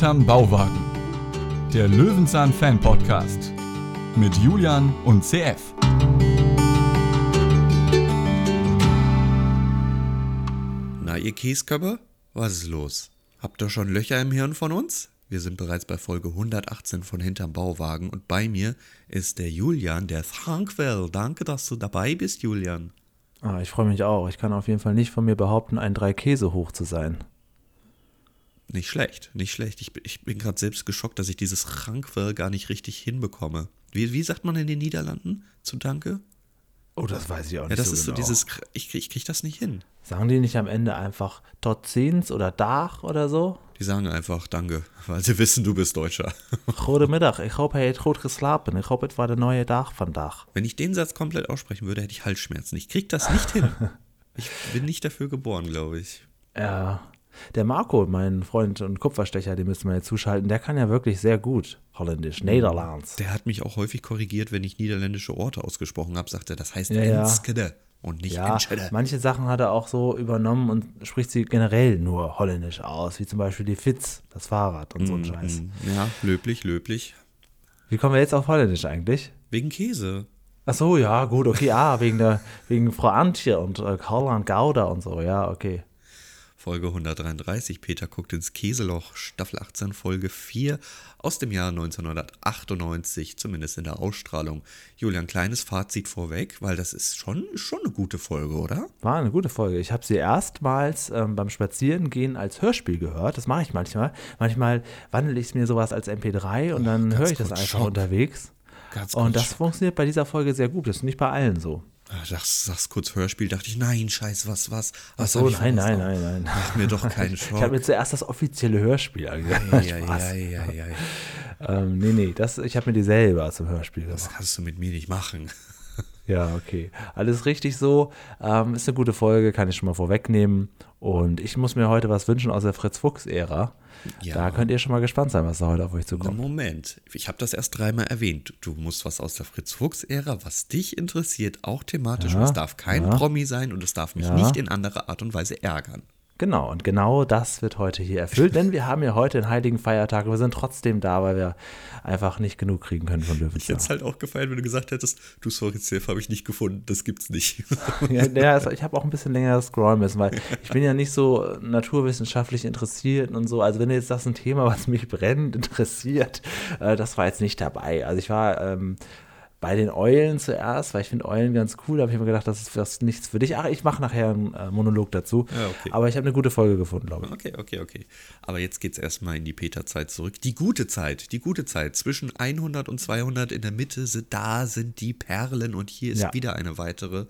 Hinterm Bauwagen. Der Löwenzahn Fan Podcast. Mit Julian und CF. Na, ihr Käskörper, was ist los? Habt ihr schon Löcher im Hirn von uns? Wir sind bereits bei Folge 118 von Hinterm Bauwagen und bei mir ist der Julian, der Thankwell. Danke, dass du dabei bist, Julian. Ah, ich freue mich auch. Ich kann auf jeden Fall nicht von mir behaupten, ein drei Käse hoch zu sein. Nicht schlecht, nicht schlecht. Ich, bin- ich bin gerade selbst geschockt, dass ich dieses Thankwell gar nicht richtig hinbekomme. Wie, wie sagt man in den Niederlanden zu Danke? Oh, das weiß ich auch Ja, nicht das so ist genau. so dieses, ich, ich krieg das nicht hin. Sagen die nicht am Ende einfach tot ziens oder Dach oder so? Die sagen einfach Danke, weil sie wissen, du bist Deutscher. Goedemiddag, ich hoffe, er hat gut geslapen. Ich hoffe, es war der neue Tag vandaag. Wenn ich den Satz komplett aussprechen würde, hätte ich Halsschmerzen. Ich krieg das nicht hin. Ich bin nicht dafür geboren, glaube ich. Ja, der Marco, mein Freund und Kupferstecher, den müsste man jetzt zuschalten, der kann ja wirklich sehr gut Holländisch, Nederlands. Der hat mich auch häufig korrigiert, wenn ich niederländische Orte ausgesprochen habe, sagte er, das heißt Ja, ja. Enskede und nicht Ja, Enschede. manche Sachen hat er auch so übernommen und spricht sie generell nur holländisch aus, wie zum Beispiel die Fitz, das Fahrrad und so ein Scheiß. Mm, Ja, löblich, löblich. Wie kommen wir jetzt auf holländisch eigentlich? Wegen Käse. Ach so, ja, gut, okay, ah, wegen der, wegen Frau Antje und äh, Karl-Heinz Gauda und so, ja, okay. Folge 133, Peter guckt ins Käseloch, Staffel 18, Folge 4 aus dem Jahr 1998, zumindest in der Ausstrahlung. Julian, kleines Fazit vorweg, weil das ist schon, schon eine gute Folge, oder? War eine gute Folge. Ich habe sie erstmals ähm, beim Spazierengehen als Hörspiel gehört. Das mache ich manchmal. Manchmal wandle ich mir sowas als MP3 und dann höre ich das einfach Schock. unterwegs. Ganz Und das Schock. funktioniert bei dieser Folge sehr gut. Das ist nicht bei allen so. Ah, Sagst, sagst kurz Hörspiel, dachte ich, nein, scheiß, was, was? Ach was so, hab ich nein, nein, nein, nein. Mach mir doch keinen Ich habe Schock. mir zuerst das offizielle Hörspiel angehört. Ja, ja, Spaß. ja, ja, ja. Ähm, nee, nee, das, ich habe mir die selber zum Hörspiel gemacht. Das kannst du mit mir nicht machen. Ja, okay. Alles richtig so. Ähm, ist eine gute Folge, kann ich schon mal vorwegnehmen. Und ich muss mir heute was wünschen aus der Fritz-Fuchs-Ära. Ja. Da könnt ihr schon mal gespannt sein, was da heute auf euch zukommt. Moment, ich habe das erst dreimal erwähnt. Du musst was aus der Fritz-Fuchs-Ära, was dich interessiert, auch thematisch. Ja, und es darf kein ja. Promi sein und es darf mich nicht in anderer Art und Weise ärgern. Genau, und genau das wird heute hier erfüllt, denn wir haben ja heute einen heiligen Feiertag und wir sind trotzdem da, weil wir einfach nicht genug kriegen können von Ich hätte Löwenzahn. es halt auch gefallen, wenn du gesagt hättest, du sorry, CF habe ich nicht gefunden, das gibt's nicht. Ja, ja, ich habe auch ein bisschen länger scrollen müssen, weil ich bin ja nicht so naturwissenschaftlich interessiert und so. Also wenn jetzt das ein Thema, was mich brennend interessiert, äh, das war jetzt nicht dabei. Also ich war ähm, bei den Eulen zuerst, weil ich finde Eulen ganz cool. Da habe ich mir gedacht, das ist das nichts für dich. Ach, ich mache nachher einen äh, Monolog dazu. Ja, okay. Aber ich habe eine gute Folge gefunden, glaube ich. Okay, okay, okay. Aber jetzt geht's erstmal in die Peter-Zeit zurück. Die gute Zeit, die gute Zeit. Zwischen 100 und 200 in der Mitte, sind, da sind die Perlen. Und hier ist Ja. wieder eine weitere,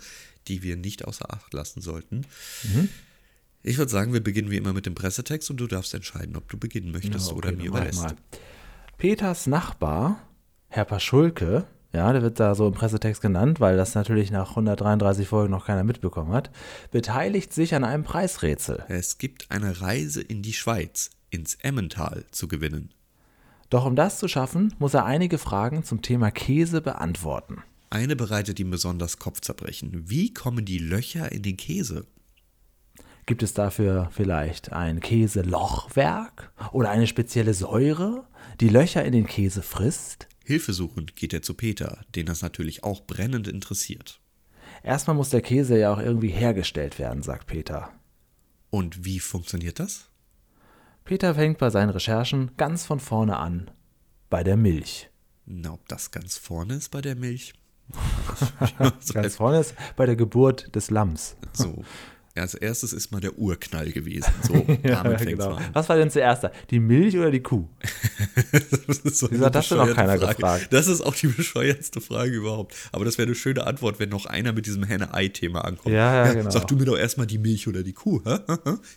die wir nicht außer Acht lassen sollten. Mhm. Ich würde sagen, wir beginnen wie immer mit dem Pressetext und du darfst entscheiden, ob du beginnen möchtest Ja, oder okay, mir mach ich überlässt. mal. Peters Nachbar, Herr Paschulke, ja, der wird da so im Pressetext genannt, weil das natürlich nach 133 Folgen noch keiner mitbekommen hat, beteiligt sich an einem Preisrätsel. Es gibt eine Reise in die Schweiz, ins Emmental zu gewinnen. Doch um das zu schaffen, muss er einige Fragen zum Thema Käse beantworten. Eine bereitet ihm besonders Kopfzerbrechen. Wie kommen die Löcher in den Käse? Gibt es dafür vielleicht ein Käselochwerk oder eine spezielle Säure, die Löcher in den Käse frisst? Hilfesuchend geht er zu Peter, den das natürlich auch brennend interessiert. Erstmal muss der Käse ja auch irgendwie hergestellt werden, sagt Peter. Und wie funktioniert das? Peter fängt bei seinen Recherchen ganz von vorne an. Bei der Milch. Na, ob das ganz vorne ist bei der Milch? Ganz vorne ist bei der Geburt des Lamms. so. Als erstes ist mal der Urknall gewesen. So, damit fängt's genau. an. Was war denn zuerst da? Die Milch oder die Kuh? Das ist so Wieso hat das denn noch keiner Frage. gefragt? Das ist auch die bescheuertste Frage überhaupt. Aber das wäre eine schöne Antwort, wenn noch einer mit diesem Henne-Ei-Thema ankommt. Ja, ja, genau. Sag du mir doch erstmal die Milch oder die Kuh. Hä?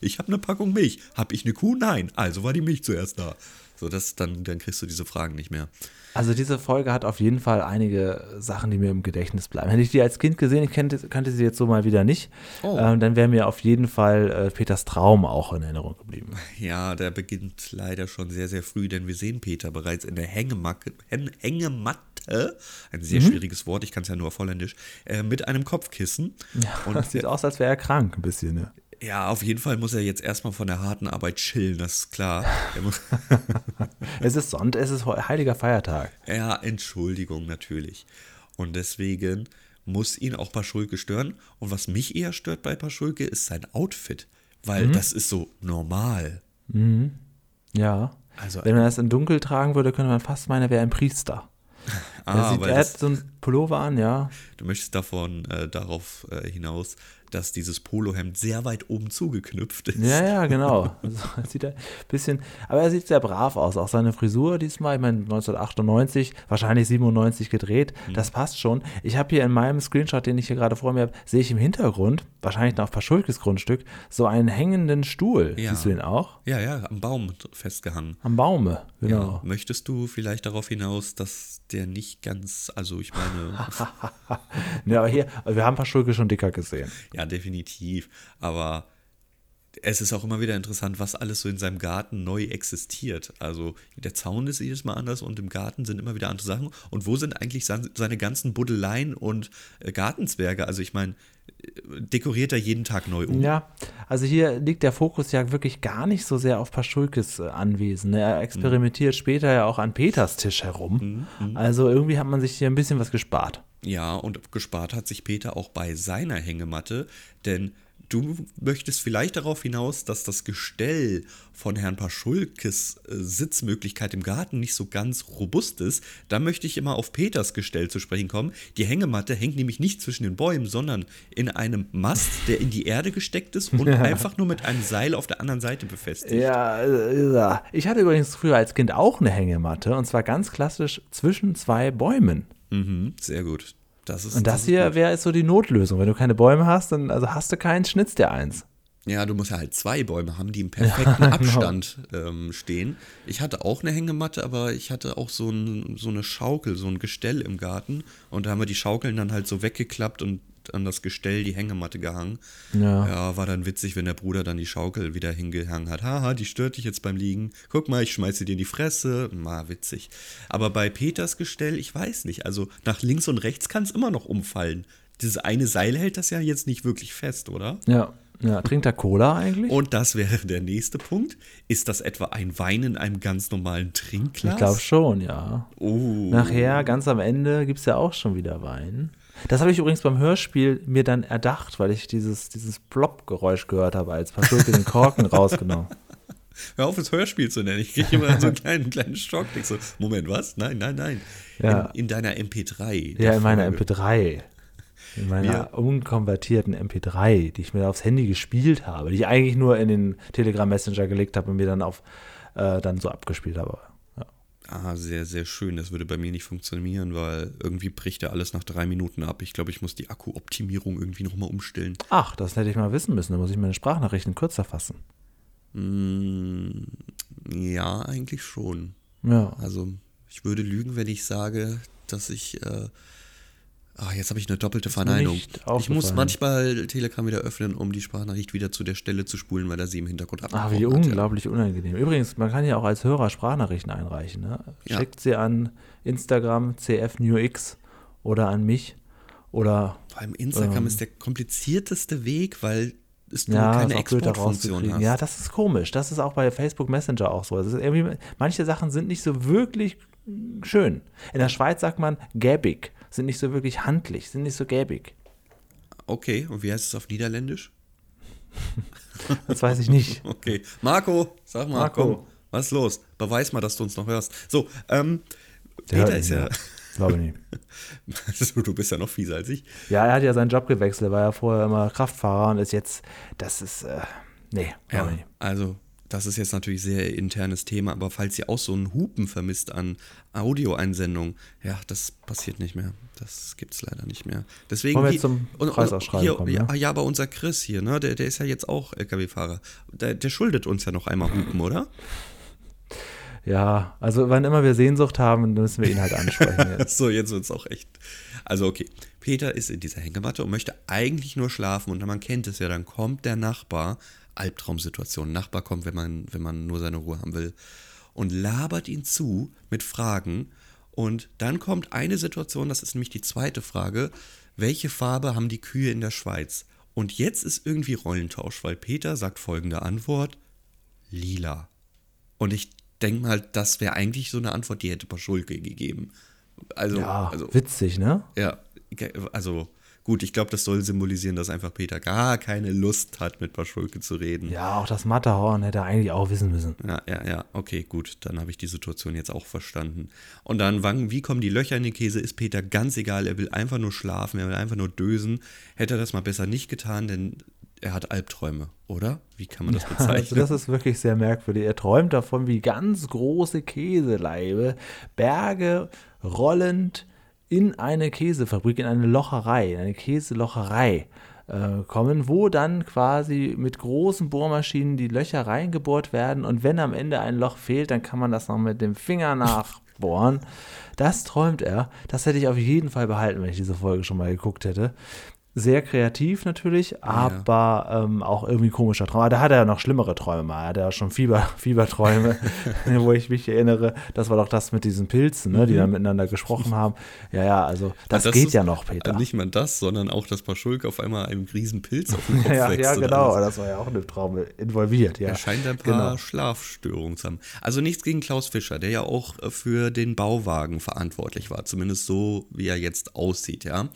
Ich habe eine Packung Milch. Hab ich eine Kuh? Nein. Also war die Milch zuerst da. So, das, dann, dann kriegst du diese Fragen nicht mehr. Also diese Folge hat auf jeden Fall einige Sachen, die mir im Gedächtnis bleiben. Hätte ich die als Kind gesehen, ich kannte, kannte sie jetzt so mal wieder nicht, Oh. ähm, dann wäre mir auf jeden Fall äh, Peters Traum auch in Erinnerung geblieben. Ja, der beginnt leider schon sehr, sehr früh, denn wir sehen Peter bereits in der Hängematte, Hängematte ein sehr Mhm. schwieriges Wort, ich kann es ja nur auf Holländisch, äh, mit einem Kopfkissen. Und das sieht aus, als wäre er krank ein bisschen. Ne? Ja, auf jeden Fall muss er jetzt erstmal von der harten Arbeit chillen, das ist klar. Er Es ist Sonntag, es ist heiliger Feiertag. ja, Entschuldigung natürlich. Und deswegen muss ihn auch Paschulke stören. Und was mich eher stört bei Paschulke, ist sein Outfit. Weil das ist so normal. Ja. Also- Wenn man das in dunkel tragen würde, könnte man fast meinen, er wäre ein Priester. Er, Ah, sieht, weil er hat so einen Pullover an, ja. du möchtest davon äh, darauf äh, hinaus, dass dieses Polohemd sehr weit oben zugeknüpft ist. Ja, ja, genau. Also, er sieht ein bisschen, aber er sieht sehr brav aus. Auch seine Frisur diesmal, ich meine 1998, wahrscheinlich 97 gedreht, Mhm. das passt schon. Ich habe hier in meinem Screenshot, den ich hier gerade vor mir habe, sehe ich im Hintergrund, wahrscheinlich noch auf Paschulkes Grundstück, so einen hängenden Stuhl. Ja. Siehst du den auch? Ja, ja, am Baum festgehangen. Am Baume, genau. Ja. Möchtest du vielleicht darauf hinaus, dass der nicht ganz, also ich meine, Ja, aber hier, wir haben Paschulke schon dicker gesehen. ja, definitiv, aber es ist auch immer wieder interessant, was alles so in seinem Garten neu existiert. Also der Zaun ist jedes Mal anders und im Garten sind immer wieder andere Sachen. Und wo sind eigentlich seine ganzen Buddeleien und äh, Gartenzwerge? Also ich meine, dekoriert er jeden Tag neu um? Ja, also hier liegt der Fokus ja wirklich gar nicht so sehr auf Paschulkes äh, Anwesen. Er experimentiert später ja auch an Peters Tisch herum. Also irgendwie hat man sich hier ein bisschen was gespart. Ja, und gespart hat sich Peter auch bei seiner Hängematte, denn du möchtest vielleicht darauf hinaus, dass das Gestell von Herrn Paschulkes äh, Sitzmöglichkeit im Garten nicht so ganz robust ist. Da möchte ich immer auf Peters Gestell zu sprechen kommen. Die Hängematte hängt nämlich nicht zwischen den Bäumen, sondern in einem Mast, der in die Erde gesteckt ist und einfach nur mit einem Seil auf der anderen Seite befestigt. Ja, äh, ja. ich hatte übrigens früher als Kind auch eine Hängematte und zwar ganz klassisch zwischen zwei Bäumen. Mhm, sehr gut. Das ist, Und das ist hier wäre so die Notlösung. Wenn du keine Bäume hast, dann also hast du keinen, schnitzt dir eins. Ja, du musst ja halt zwei Bäume haben, die im perfekten Abstand ähm, stehen. Ich hatte auch eine Hängematte, aber ich hatte auch so, ein, so eine Schaukel, so ein Gestell im Garten. Und da haben wir die Schaukeln dann halt so weggeklappt und an das Gestell die Hängematte gehangen. Ja. Ja, war dann witzig, wenn der Bruder dann die Schaukel wieder hingehangen hat. Haha, die stört dich jetzt beim Liegen. Guck mal, ich schmeiße dir in die Fresse. Mal witzig. Aber bei Peters Gestell, ich weiß nicht. Also nach links und rechts kann es immer noch umfallen. Dieses eine Seil hält das ja jetzt nicht wirklich fest, oder? Ja, ja. Trinkt er Cola eigentlich? Und das wäre der nächste Punkt. Ist das etwa ein Wein in einem ganz normalen Trinkglas? ich glaube schon, ja. Oh. Nachher, ganz am Ende, gibt es ja auch schon wieder Wein. Das habe ich übrigens beim Hörspiel mir dann erdacht, weil ich dieses, dieses Plop-Geräusch gehört habe, als Paschulke den Korken rausgenommen. Hör auf, das Hörspiel zu nennen. Ich kriege immer so einen kleinen, kleinen Schock. Ich so, Moment, was? Nein, nein, nein. Ja. In, in deiner MP3. Ja, in meiner Folge. MP3. In meiner Wir- unkonvertierten MP3, die ich mir aufs Handy gespielt habe, die ich eigentlich nur in den Telegram Messenger gelegt habe und mir dann auf äh, dann so abgespielt habe. Ah, sehr, sehr schön. Das würde bei mir nicht funktionieren, weil irgendwie bricht ja alles nach drei Minuten ab. Ich glaube, ich muss die Akkuoptimierung irgendwie nochmal umstellen. Ach, das hätte ich mal wissen müssen. Da muss ich meine Sprachnachrichten kürzer fassen. Mm, ja, eigentlich schon. Ja. Also, ich würde lügen, wenn ich sage, dass ich. Äh, ah, jetzt habe ich eine doppelte Verneinung. Ich muss manchmal Telegram wieder öffnen, um die Sprachnachricht wieder zu der Stelle zu spulen, weil er sie im Hintergrund Ach, abgebrochen wie hat. unglaublich unangenehm. Übrigens, man kann ja auch als Hörer Sprachnachrichten einreichen. Ne? Ja. Schickt sie an Instagram CFNewX oder an mich oder Vor allem Instagram Ähm. ist der komplizierteste Weg, weil es ja, keine Exportfunktion hast. Ja, das ist komisch. Das ist auch bei Facebook Messenger auch so. Irgendwie, manche Sachen sind nicht so wirklich schön. In der Schweiz sagt man gäbig, sind nicht so wirklich handlich, sind nicht so gäbig. Okay, und wie heißt es auf Niederländisch? Das weiß ich nicht. Okay. Marco, sag mal, Marco. komm, was ist los? Beweis mal, dass du uns noch hörst. So, ähm, Peter nicht ist ja. Glaube ich nicht. Du bist ja noch fieser als ich. Ja, er hat ja seinen Job gewechselt, war ja vorher immer Kraftfahrer und ist jetzt, das ist, äh, nee, glaube ich nicht. Also, das ist jetzt natürlich sehr internes Thema, aber falls ihr auch so einen Hupen vermisst an Audioeinsendungen, ja, das passiert nicht mehr. Das gibt's leider nicht mehr. Deswegen Wollen wir jetzt zum Preisausschreiben hier, kommen, ja, ne? ja, aber unser Chris hier, ne, der, der ist ja jetzt auch LKW-Fahrer. Der, der schuldet uns ja noch einmal Hupen, oder? Ja, also wann immer wir Sehnsucht haben, müssen wir ihn halt ansprechen. Jetzt. So, jetzt wird's auch echt. Also, okay. Peter ist in dieser Hängematte und möchte eigentlich nur schlafen. Und man kennt es ja, dann kommt der Nachbar, Albtraumsituation. Nachbar kommt, wenn man, wenn man nur seine Ruhe haben will, und labert ihn zu mit Fragen. Und dann kommt eine Situation, das ist nämlich die zweite Frage. Welche Farbe haben die Kühe in der Schweiz? Und jetzt ist irgendwie Rollentausch, weil Peter sagt folgende Antwort: Lila. Und ich denke mal, das wäre eigentlich so eine Antwort, die hätte Paschulke gegeben. Also, Ja, also witzig, ne? ja, also gut, ich glaube, das soll symbolisieren, dass einfach Peter gar keine Lust hat, mit Paschulke zu reden. Ja, auch das Matterhorn hätte er eigentlich auch wissen müssen. Ja, ja, ja, okay, gut, dann habe ich die Situation jetzt auch verstanden. Und dann, wann, wie kommen die Löcher in den Käse, ist Peter ganz egal, er will einfach nur schlafen, er will einfach nur dösen. Hätte er das mal besser nicht getan, denn er hat Albträume, oder? Wie kann man das Also bezeichnen? das ist wirklich sehr merkwürdig. Er träumt davon, wie ganz große Käseleibe Berge rollend in eine Käsefabrik, in eine Locherei, in eine Käselocherei äh, kommen, wo dann quasi mit großen Bohrmaschinen die Löcher reingebohrt werden und wenn am Ende ein Loch fehlt, dann kann man das noch mit dem Finger nachbohren. Das träumt er. Das hätte ich auf jeden Fall behalten, wenn ich diese Folge schon mal geguckt hätte. Sehr kreativ natürlich, aber ähm, auch irgendwie komischer Traum. Aber Da hat er ja noch schlimmere Träume mal. Er hat ja schon Fieber, Fieberträume, wo ich mich erinnere. Das war doch das mit diesen Pilzen, ne, die dann miteinander gesprochen haben. Ja, ja, also das, Das geht ist- ja noch, Peter. Nicht mal das, sondern auch, dass Paschulke auf einmal einen riesen Pilz auf dem Kopf ja, wächst. ja, genau. Das war ja auch in dem Traum involviert. Ja. Er scheint ein paar Genau. Schlafstörungen zu haben. Also nichts gegen Klaus Fischer, der ja auch äh, für den Bauwagen verantwortlich war, zumindest so, wie er jetzt aussieht, ja.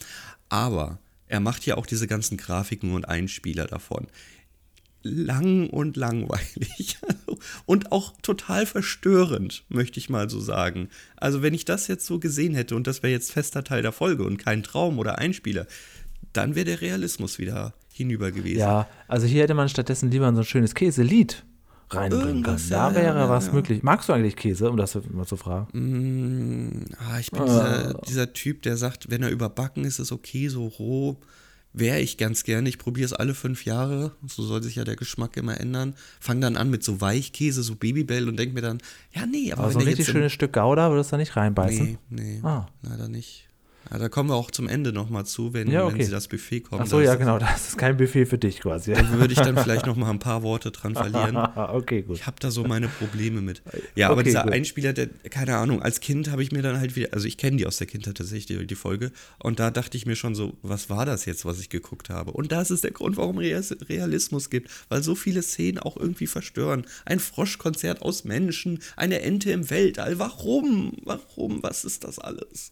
Aber er macht ja auch diese ganzen Grafiken und Einspieler davon. Lang und langweilig. Und auch total verstörend, möchte ich mal so sagen. Also, wenn ich das jetzt so gesehen hätte und das wäre jetzt fester Teil der Folge und kein Traum oder Einspieler, dann wäre der Realismus wieder hinüber gewesen. Ja, also hier hätte man stattdessen lieber so ein schönes Käselied reinbringen. Irgendwas, Da ja, wäre ja, was ja. möglich. Magst du eigentlich Käse, um das mal zu fragen? Mm, ah, ich bin dieser, dieser Typ, der sagt, wenn er überbacken ist, ist okay, so roh. Wäre ich ganz gerne. Ich probiere es alle fünf Jahre. So soll sich ja der Geschmack immer ändern. Fang dann an mit so Weichkäse, so Babybell und denk mir dann, ja, nee, aber Aber so wenn ein der richtig schönes Stück Gouda würdest du da nicht reinbeißen? Nee, nee, Ah. leider nicht. Ja, da kommen wir auch zum Ende nochmal zu, wenn, Ja, wenn okay. sie das Buffet kommen. Ach so, ja, genau. Das ist kein Buffet für dich quasi. Da würde ich dann vielleicht nochmal ein paar Worte dran verlieren. okay, gut. Ich habe da so meine Probleme mit. Ja, aber Okay, dieser gut. Einspieler, der, keine Ahnung, als Kind habe ich mir dann halt wieder, also ich kenne die aus der Kindheit tatsächlich, die, die Folge, und da dachte ich mir schon so, was war das jetzt, was ich geguckt habe? Und das ist der Grund, warum Realismus gibt, weil so viele Szenen auch irgendwie verstören. Ein Froschkonzert aus Menschen, eine Ente im Weltall, warum? Warum? Was ist das alles?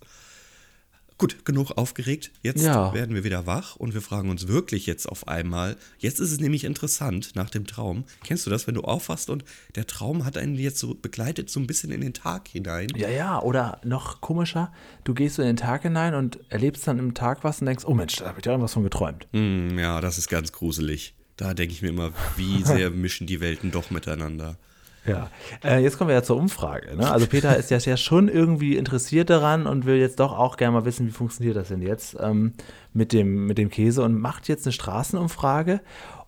Gut, genug aufgeregt. Jetzt Ja. werden wir wieder wach und wir fragen uns wirklich jetzt auf einmal. Jetzt ist es nämlich interessant nach dem Traum. Kennst du das, wenn du aufwachst und der Traum hat einen jetzt so begleitet, so ein bisschen in den Tag hinein? Ja, ja, oder noch komischer, du gehst so in den Tag hinein und erlebst dann im Tag was und denkst, oh Mensch, da habe ich da irgendwas von geträumt. Hm, ja, das ist ganz gruselig. Da denke ich mir immer, wie sehr mischen die Welten doch miteinander. Ja, äh, jetzt kommen wir ja zur Umfrage. Ne? Also Peter ist ja, schon irgendwie interessiert daran und will jetzt doch auch gerne mal wissen, wie funktioniert das denn jetzt ähm, mit, dem, mit dem Käse und macht jetzt eine Straßenumfrage.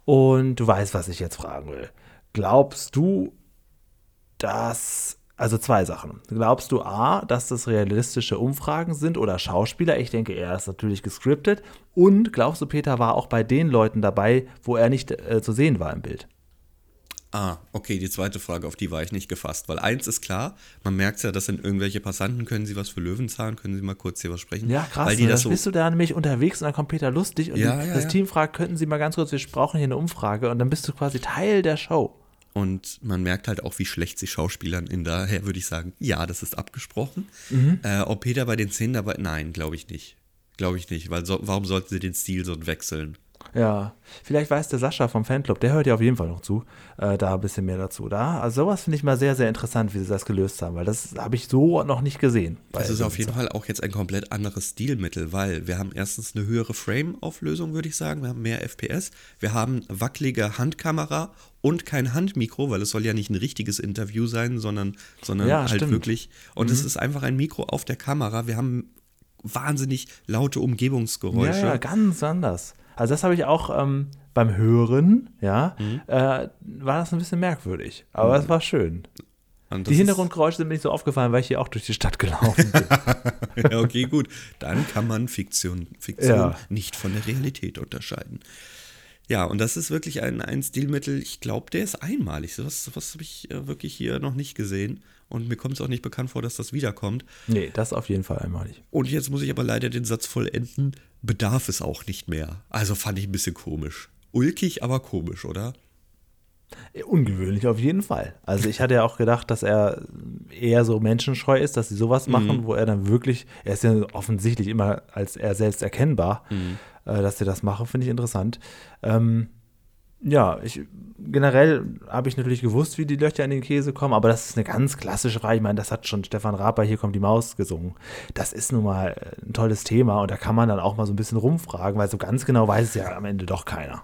Und du weißt, was ich jetzt fragen will. Glaubst du, dass, also zwei Sachen. Glaubst du A, dass das realistische Umfragen sind oder Schauspieler? Ich denke, er ist natürlich gescriptet. Und glaubst du, Peter war auch bei den Leuten dabei, wo er nicht äh, zu sehen war im Bild? Ah, okay, die zweite Frage, auf die war ich nicht gefasst. Weil eins ist klar, man merkt ja, das sind irgendwelche Passanten, können sie was für Löwenzahn, können sie mal kurz hier was sprechen? Ja, krass. Weil die ne? das das so, bist du da nämlich unterwegs und dann kommt Peter lustig und Ja, die, ja, das ja. Team fragt, könnten Sie mal ganz kurz, wir brauchen hier eine Umfrage und dann bist du quasi Teil der Show. Und man merkt halt auch, wie schlecht sie Schauspielern in daher würde ich sagen, ja, das ist abgesprochen. Mhm. Äh, ob Peter bei den Szenen dabei, nein, glaube ich nicht. Glaube ich nicht, weil so, warum sollten sie den Stil so wechseln? Ja, vielleicht weiß der Sascha vom Fanclub, der hört ja auf jeden Fall noch zu, äh, da ein bisschen mehr dazu. Da, also sowas finde ich mal sehr, sehr interessant, wie sie das gelöst haben, weil das habe ich so noch nicht gesehen. Das ist auf jeden. Fall auch jetzt ein komplett anderes Stilmittel, weil wir haben erstens eine höhere Frame-Auflösung, würde ich sagen. Wir haben mehr FPS. Wir haben wackelige Handkamera und kein Handmikro, weil es soll ja nicht ein richtiges Interview sein, sondern, sondern Ja, halt stimmt. wirklich. Und es ist einfach ein Mikro auf der Kamera. Wir haben wahnsinnig laute Ja, Umgebungsgeräusche. ja, ganz anders. Also das habe ich auch ähm, beim Hören, ja, Mhm. äh, war das ein bisschen merkwürdig, aber es war schön. Die Hintergrundgeräusche sind mir nicht so aufgefallen, weil ich hier auch durch die Stadt gelaufen bin. ja, okay, gut. Dann kann man Fiktion, Fiktion Ja. nicht von der Realität unterscheiden. Ja, und das ist wirklich ein, ein Stilmittel, ich glaube, der ist einmalig. So was, was habe ich äh, wirklich hier noch nicht gesehen. Und mir kommt es auch nicht bekannt vor, dass das wiederkommt. nee, das auf jeden Fall einmalig. Und jetzt muss ich aber leider den Satz vollenden. bedarf es auch nicht mehr. Also fand ich ein bisschen komisch. Ulkig, aber komisch, oder? Ungewöhnlich auf jeden Fall. Also ich hatte ja auch gedacht, dass er eher so menschenscheu ist, dass sie sowas machen, wo er dann wirklich, er ist ja offensichtlich immer als er selbst erkennbar, äh, dass sie das machen, finde ich interessant. Ähm, ja, ich generell habe ich natürlich gewusst, wie die Löcher in den Käse kommen, aber das ist eine ganz klassische Frage. Ich meine, das hat schon Stefan Raper, hier kommt die Maus gesungen. Das ist nun mal äh, ein tolles Thema und da kann man dann auch mal so ein bisschen rumfragen, weil so ganz genau weiß es ja am Ende doch keiner.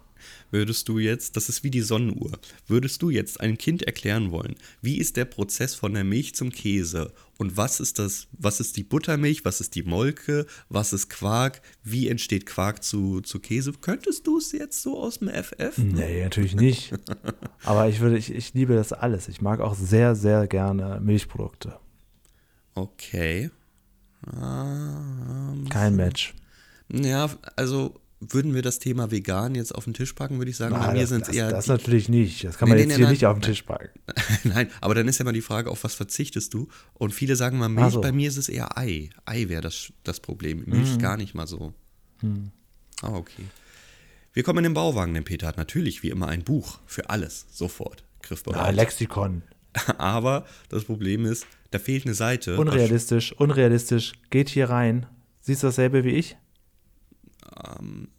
Würdest du jetzt, das ist wie die Sonnenuhr, würdest du jetzt einem Kind erklären wollen, wie ist der Prozess von der Milch zum Käse und was ist das, was ist die Buttermilch, was ist die Molke, was ist Quark, wie entsteht Quark zu, zu Käse? Könntest du es jetzt so aus dem FF? Nee, natürlich nicht. Aber ich würde, ich, ich liebe das alles. Ich mag auch sehr, sehr gerne Milchprodukte. Okay. Ähm, Kein Match. ja, also würden wir das Thema vegan jetzt auf den Tisch packen, würde ich sagen, bei Ah, mir das, sind es eher das die- natürlich nicht. Das kann man nee, jetzt nee, hier nein, nicht auf den. Tisch packen. Nein, aber dann ist ja mal die Frage, auf was verzichtest du? Und viele sagen mal Milch, so. bei mir ist es eher Ei. Ei wäre das, das Problem. Milch gar nicht mal so. Ah, okay. Wir kommen in den Bauwagen, denn Peter hat natürlich wie immer ein Buch für alles, sofort, Ah, griffbereit. Lexikon. aber das Problem ist, da fehlt eine Seite. Unrealistisch, unrealistisch. Geht hier rein. Siehst du dasselbe wie ich?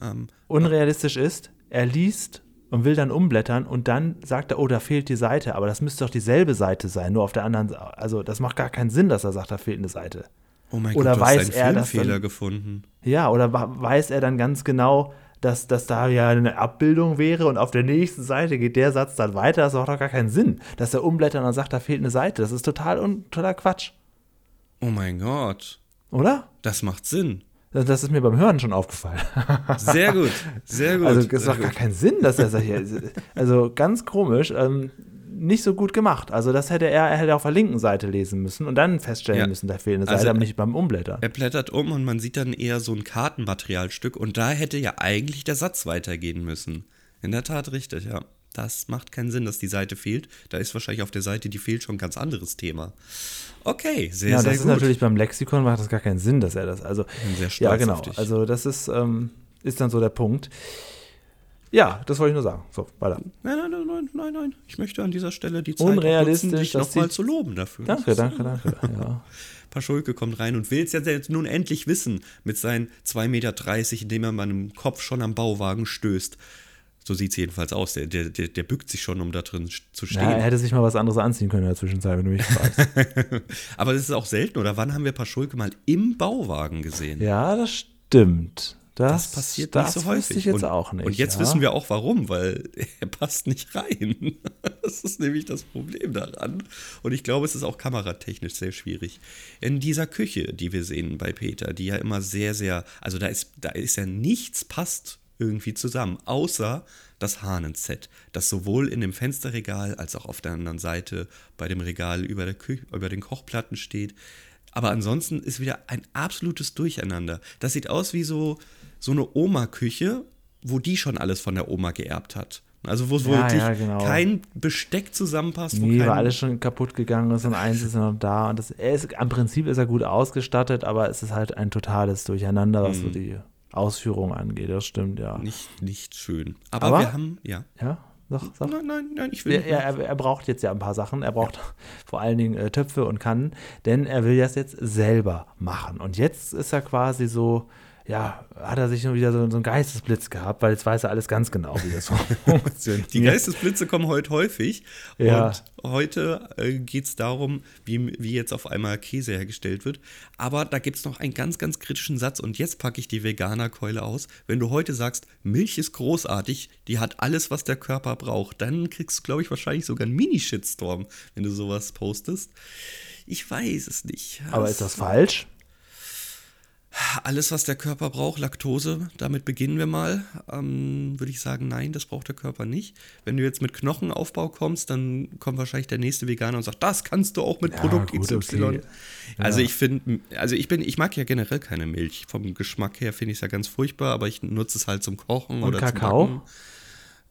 Ähm, Unrealistisch ist, er liest und will dann umblättern und dann sagt er, oh, da fehlt die Seite. Aber das müsste doch dieselbe Seite sein, nur auf der anderen Seite. Also das macht gar keinen Sinn, dass er sagt, da fehlt eine Seite. oh mein Oder Gott, du weiß hast er, einen dass Filmfehler dann- gefunden. Ja, oder weiß er dann ganz genau, dass, dass da ja eine Abbildung wäre und auf der nächsten Seite geht der Satz dann weiter. Das macht doch gar keinen Sinn, dass er umblättert und dann sagt, da fehlt eine Seite. Das ist total, un, totaler Quatsch, Oh mein Gott, oder? das macht Sinn. Das, ist mir beim Hören schon aufgefallen. Sehr gut, sehr gut. Also es macht gar keinen Sinn, dass er sagt, hier, also ganz komisch, ähm, nicht so gut gemacht. Also das hätte er, er hätte auf der linken Seite lesen müssen und dann feststellen Ja. müssen, da fehlt eine Also, Seite, aber nicht beim Umblättern. Er blättert um und man sieht dann eher so ein Kartenmaterialstück und da hätte ja eigentlich der Satz weitergehen müssen. In der Tat richtig, ja. Das macht keinen Sinn, dass die Seite fehlt. Da ist wahrscheinlich auf der Seite, die fehlt, schon ein ganz anderes Thema. Okay, sehr, ja, sehr das ist gut. natürlich beim Lexikon macht das gar keinen Sinn, dass er das. Also sehr stolz ja, auf genau. dich. Also das ist ähm, ist dann so der Punkt. Ja, das wollte ich nur sagen. So, weiter. Nein, nein, nein, nein, nein, nein. Ich möchte an dieser Stelle die Zeit Unrealistisch, nutzen, dich das nochmal zu loben dafür. Danke, danke, danke. Ja. Paschulke kommt rein und will es jetzt, jetzt nun endlich wissen mit seinen 2,30 Meter, indem er meinem Kopf schon am Bauwagen stößt. So sieht es jedenfalls aus. Der, der, der, bückt sich schon, um da drin zu stehen. ja, er hätte sich mal was anderes anziehen können in der Zwischenzeit, wenn du mich fragst. Aber das ist auch selten, oder? Wann haben wir Paschulke mal im Bauwagen gesehen? ja, das stimmt. Das, Das passiert das nicht so häufig. ich jetzt und, auch nicht. Und jetzt ja. wissen wir auch warum, weil er passt nicht rein. Das ist nämlich das Problem daran. Und ich glaube, es ist auch kameratechnisch sehr schwierig. In dieser Küche, die wir sehen bei Peter, die ja immer sehr, sehr, also da ist, da ist ja nichts passt irgendwie zusammen, außer das Hahnenset, das sowohl in dem Fensterregal als auch auf der anderen Seite bei dem Regal über, der Kü über den Kochplatten steht. Aber ansonsten ist wieder ein absolutes Durcheinander. Das sieht aus wie so, so eine Oma-Küche, wo die schon alles von der Oma geerbt hat. Also wo Ja, wirklich ja, genau. kein Besteck zusammenpasst. wo Nee, kein, weil alles schon kaputt gegangen ist und eins ist noch da. Und das, er ist, am Prinzip ist er gut ausgestattet, aber es ist halt ein totales Durcheinander, was so die Ausführung angeht. Das stimmt, ja. nicht, nicht schön. Aber, Aber- wir haben, ja. Ja, sag, sag. Nein, nein, nein, ich will. Er, er, er braucht jetzt ja ein paar Sachen. Er braucht vor allen Dingen äh, Töpfe und Kannen, denn er will das jetzt selber machen. Und jetzt ist er quasi so, ja, hat er sich nur wieder so, so einen Geistesblitz gehabt, weil jetzt weiß er alles ganz genau, wie das funktioniert. Die Geistesblitze kommen heute häufig. Ja. Und heute äh, geht es darum, wie, wie jetzt auf einmal Käse hergestellt wird. Aber da gibt es noch einen ganz, ganz kritischen Satz. Und jetzt packe ich die Veganerkeule aus. Wenn du heute sagst, Milch ist großartig, die hat alles, was der Körper braucht, dann kriegst du, glaube ich, wahrscheinlich sogar einen Mini-Shitstorm, wenn du sowas postest. Ich weiß es nicht. Aber ist das falsch? Alles, was der Körper braucht, Laktose, damit beginnen wir mal. Ähm, Würde ich sagen, nein, das braucht der Körper nicht. Wenn du jetzt mit Knochenaufbau kommst, dann kommt wahrscheinlich der nächste Veganer und sagt, das kannst du auch mit Ja, Produkt gut, XY. okay. Also Ja. ich finde, also ich bin, ich mag ja generell keine Milch. Vom Geschmack her finde ich es ja ganz furchtbar, aber ich nutze es halt zum Kochen Und oder Kakao? zum Backen.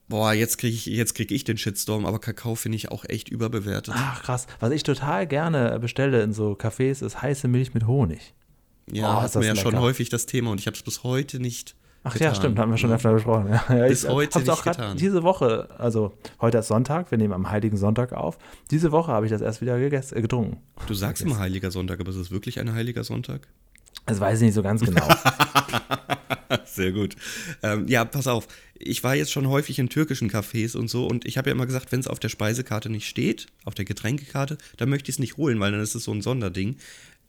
Boah, jetzt kriege ich, jetzt krieg ich den Shitstorm, aber Kakao finde ich auch echt überbewertet. Ach krass. Was ich total gerne bestelle in so Cafés ist heiße Milch mit Honig. Ja, Oh, ist hatten wir ja schon häufig das Thema und ich habe es bis heute nicht Ach getan. ja, stimmt, haben wir schon Ja. öfter besprochen. Ja, ja, Bis ich heute hab's auch nicht grad getan. diese Woche, also heute ist Sonntag, wir nehmen am Heiligen Sonntag auf. Diese Woche habe ich das erst wieder gegessen, äh, getrunken. Du sagst immer Heiliger Sonntag, aber ist es wirklich ein Heiliger Sonntag? Das weiß ich nicht so ganz genau. Sehr gut. Ähm, ja, pass auf. Ich war jetzt schon häufig in türkischen Cafés und so und ich habe ja immer gesagt, wenn es auf der Speisekarte nicht steht, auf der Getränkekarte, dann möchte ich es nicht holen, weil dann ist es so ein Sonderding.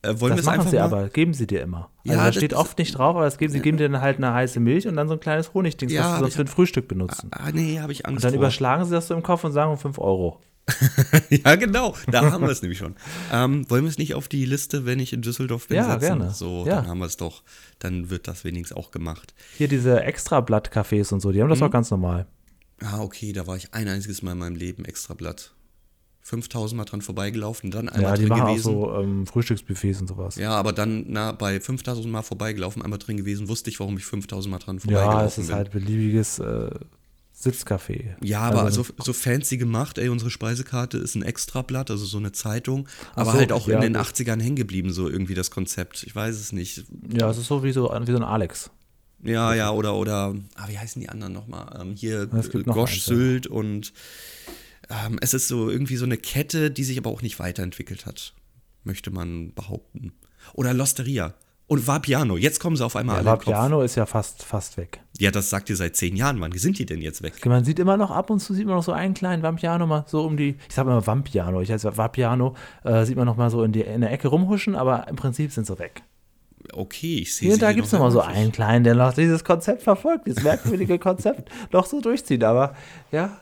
Äh, wollen Das machen sie mal? aber, geben sie dir immer. Also Ja, da steht oft nicht drauf, aber das geben, sie geben dir dann halt eine heiße Milch und dann so ein kleines Honigding, Ja, was sie sonst für ein Frühstück benutzen. Ah, nee, habe ich Angst Und dann vor. überschlagen sie das so im Kopf und sagen um 5 Euro. ja, genau. Da haben wir es nämlich schon. Ähm, wollen wir es nicht auf die Liste, wenn ich in Düsseldorf bin, Ja, setzen? gerne. So, Ja. dann haben wir es doch. Dann wird das wenigstens auch gemacht. Hier diese Extrablatt-Cafés und so, die haben Mhm. das auch ganz normal. Ah, okay, da war ich ein einziges Mal in meinem Leben extra Blatt. 5000 Mal dran vorbeigelaufen, dann einmal Ja, die drin machen gewesen. auch so ähm, Frühstücksbuffets und sowas. Ja, aber dann na, bei 5000 Mal vorbeigelaufen, einmal drin gewesen, wusste ich, warum ich 5000 Mal dran vorbeigelaufen Ja, es ist bin. halt beliebiges äh, Sitzcafé. ja, aber Also- so, so fancy gemacht, ey, unsere Speisekarte ist ein Extrablatt, also so eine Zeitung, aber so, halt auch ja, in den gut. 80ern hängen geblieben, so irgendwie das Konzept. Ich weiß es nicht. Ja, es ist so wie so, wie so ein Alex. Ja, ja, oder, oder, ah, wie heißen die anderen nochmal? Ähm, hier Gosch. Sylt und ähm, es ist so irgendwie so eine Kette, die sich aber auch nicht weiterentwickelt hat, möchte man behaupten. Oder Losteria. Und Vapiano, jetzt kommen sie auf einmal Ja, alle. Vapiano ist ja fast, fast weg. Ja, das sagt ihr seit zehn Jahren. Wann sind die denn jetzt weg? Man sieht immer noch, ab und zu sieht man noch so einen kleinen Vampiano mal so um die, ich sag mal Vampiano, ich heiße Vapiano, äh, sieht man noch mal so in, die, in der Ecke rumhuschen, aber im Prinzip sind sie weg. Okay, ich sehe Hier und da gibt es noch mal so einen kleinen, der noch dieses Konzept verfolgt, dieses merkwürdige Konzept noch so durchzieht, aber ja.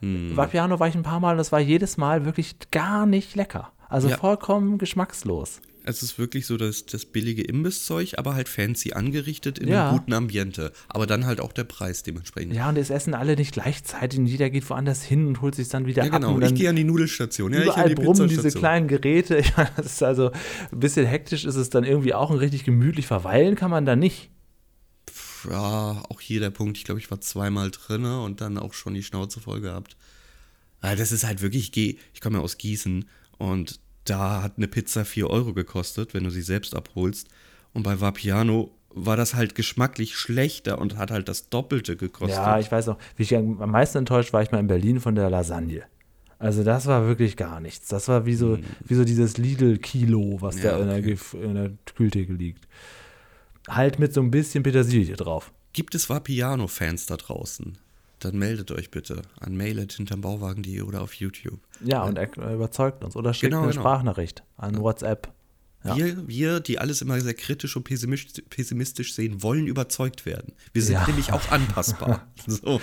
Hm. Vapiano war ich ein paar Mal und das war jedes Mal wirklich gar nicht lecker. Also Ja. vollkommen geschmackslos. Es ist wirklich so das, das billige Imbisszeug, aber halt fancy angerichtet in Ja. einem guten Ambiente. Aber dann halt auch der Preis dementsprechend. Ja, und es essen alle nicht gleichzeitig und jeder geht woanders hin und holt sich dann wieder Ja, ab. genau. Und Ich gehe an die Nudelstation. Ja, ich überall die brummen diese kleinen Geräte. Ich meine, das ist also ein bisschen hektisch ist es dann irgendwie auch und richtig gemütlich verweilen kann man da nicht. Ja, auch hier der Punkt. Ich glaube, ich war zweimal drinne und dann auch schon die Schnauze voll gehabt. Weil das ist halt wirklich, ich, komme ja aus Gießen und da hat eine Pizza 4 Euro gekostet, wenn du sie selbst abholst. Und bei Vapiano war das halt geschmacklich schlechter und hat halt das Doppelte gekostet. Ja, ich weiß noch, wie ich am meisten enttäuscht war ich mal in Berlin von der Lasagne. Also das war wirklich gar nichts. Das war wie so, wie so dieses Lidl-Kilo, was. Ja, da in, der, okay. In der Kühltheke liegt. Halt mit so ein bisschen Petersilie drauf. Gibt es Vapiano-Fans da draußen? Dann meldet euch bitte an mail hinterm Bauwagen.de oder auf YouTube. Ja, und er er überzeugt uns. Oder schickt Genau, eine genau. Sprachnachricht an WhatsApp. Ja. Wir, wir, die alles immer sehr kritisch und pessimistisch, pessimistisch sehen, wollen überzeugt werden. Wir sind Ja. nämlich auch anpassbar. so.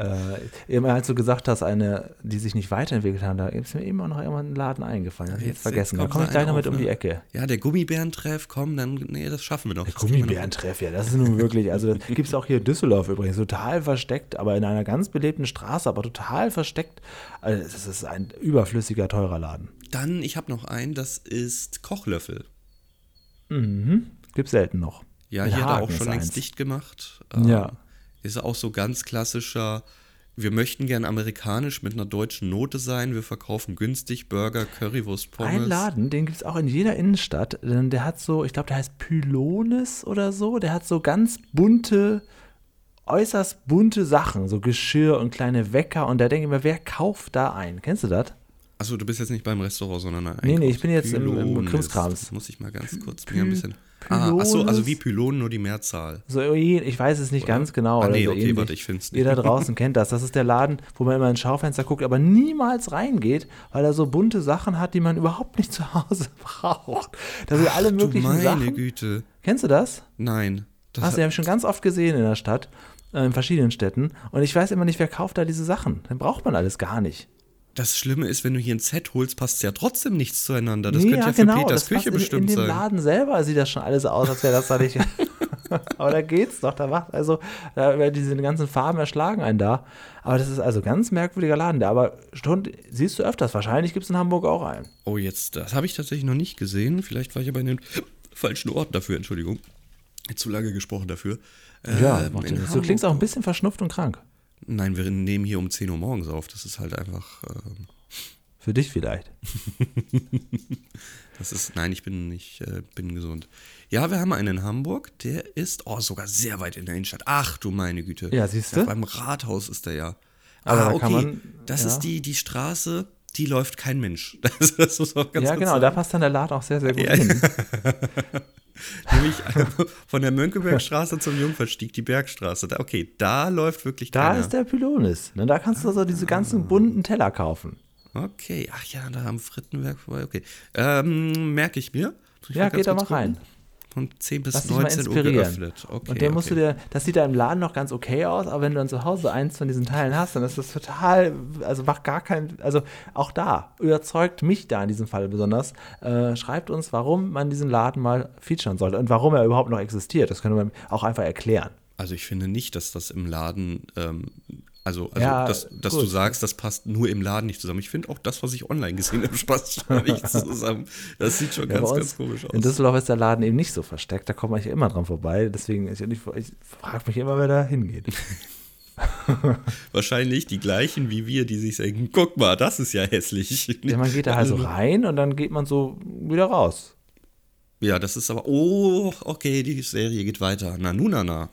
Äh, eben als du gesagt hast, eine, die sich nicht weiterentwickelt haben, da ist mir immer noch irgendwann ein Laden eingefallen. Hab ich jetzt vergessen. Da kommt komme ich gleich noch mit auf, um die? Ecke. Ja, der Gummibärentreff, komm, dann, nee, das schaffen wir noch. Der Gummibärentreff, ja, das ist nun wirklich, also das gibt es auch hier in Düsseldorf übrigens, total versteckt, aber in einer ganz belebten Straße, aber total versteckt. Also das ist ein überflüssiger, teurer Laden. Dann, ich habe noch einen, das ist Kochlöffel. Gibt selten noch. Ja, Mit hier hat er auch schon längst eins. dicht gemacht. Ja. Ist auch so ganz klassischer, wir möchten gern amerikanisch mit einer deutschen Note sein. Wir verkaufen günstig Burger, Currywurst, Pommes. Ein Laden, den gibt es auch in jeder Innenstadt. denn Der hat so, ich glaube, der heißt Pylones oder so. Der hat so ganz bunte, äußerst bunte Sachen, so Geschirr und kleine Wecker. Und da denke ich mir, wer kauft da ein? Kennst du das? Achso, du bist jetzt nicht beim Restaurant, sondern ein Nee, nee, ich bin jetzt im- im Pylones. Krimskrams. Das muss ich mal ganz kurz Py- mir ein bisschen. Ah, achso, also Pylones? wie Pylonen, nur die Mehrzahl. So, ich weiß es nicht Oder? ganz genau. Ah, oder nee, so okay, ähnlich. warte, ich find's nicht. Ihr da draußen kennt das. Das ist der Laden, wo man immer ins Schaufenster guckt, aber niemals reingeht, weil er so bunte Sachen hat, die man überhaupt nicht zu Hause braucht. Da sind alle Du möglichen meine Sachen. Güte. Kennst du das? Nein. Das Hast du ja schon ganz oft gesehen in der Stadt, äh, in verschiedenen Städten. Und ich weiß immer nicht, wer kauft da diese Sachen. Dann braucht man alles gar nicht. Das Schlimme ist, wenn du hier ein Set holst, passt ja trotzdem nichts zueinander. Das Nee, könnte ja, für Peters das Küche in, bestimmt in dem sein. Laden selber sieht das schon alles aus, als wäre das da nicht. Aber da geht's doch, da macht also, da werden diese ganzen Farben erschlagen einen da. Aber das ist also ganz merkwürdiger Laden, der aber schon, siehst du öfters, wahrscheinlich gibt es in Hamburg auch einen. Oh, jetzt, das habe ich tatsächlich noch nicht gesehen. Vielleicht war ich aber in den falschen Orten dafür, Entschuldigung. Zu lange gesprochen dafür. Ja, Ähm, du klingst auch ein bisschen verschnupft und krank. Nein, wir nehmen hier um 10 Uhr morgens auf. Das ist halt einfach. Ähm, Für dich vielleicht. Das ist, nein, ich bin nicht, äh, bin gesund. Ja, wir haben einen in Hamburg, der ist, oh, sogar sehr weit in der Innenstadt. Ach du meine Güte. Ja, siehst du? beim Rathaus ist der ja. Aber ah, da okay. man- das ja. ist die, die Straße, die läuft kein Mensch. Das, das muss auch ganz ja, genau, sagen. da passt dann der Laden auch sehr, sehr gut Ja. hin. Nämlich von der Mönckebergstraße zum Jungfernstieg, die Bergstraße. Da, okay, da läuft wirklich Da keiner. ist der Pylonis. Ne, da kannst du so diese ganzen bunten Teller kaufen. Okay, ach ja, da am Frittenwerk vorbei, okay. Ähm, merke ich mir. Ich Ja, geht da mal rein. Von 10 bis Lass dich mal 19 Uhr geöffnet. Okay, und den musst okay. du dir, das sieht da im Laden noch ganz okay aus, aber wenn du dann zu Hause eins von diesen Teilen hast, dann ist das total, also macht gar kein, also auch da, überzeugt mich da in diesem Fall besonders. Äh, schreibt uns, warum man diesen Laden mal featuren sollte und warum er überhaupt noch existiert. Das können wir auch einfach erklären. Also ich finde nicht, dass das im Laden, ähm, also, also Ja, dass, dass du sagst, das passt nur im Laden nicht zusammen. Ich finde auch das, was ich online gesehen habe, passt schon nicht zusammen. Das sieht schon Ja, ganz, ganz komisch In aus. Düsseldorf ist der Laden eben nicht so versteckt, da kommt man ja immer dran vorbei. Deswegen, ich, ich, ich frage mich immer, wer da hingeht. Wahrscheinlich die gleichen wie wir, die sich denken, guck mal, das ist ja hässlich. Ja, man geht da halt so rein und dann geht man so wieder raus. Ja, das ist aber, oh, okay, die Serie geht weiter. Nanunana.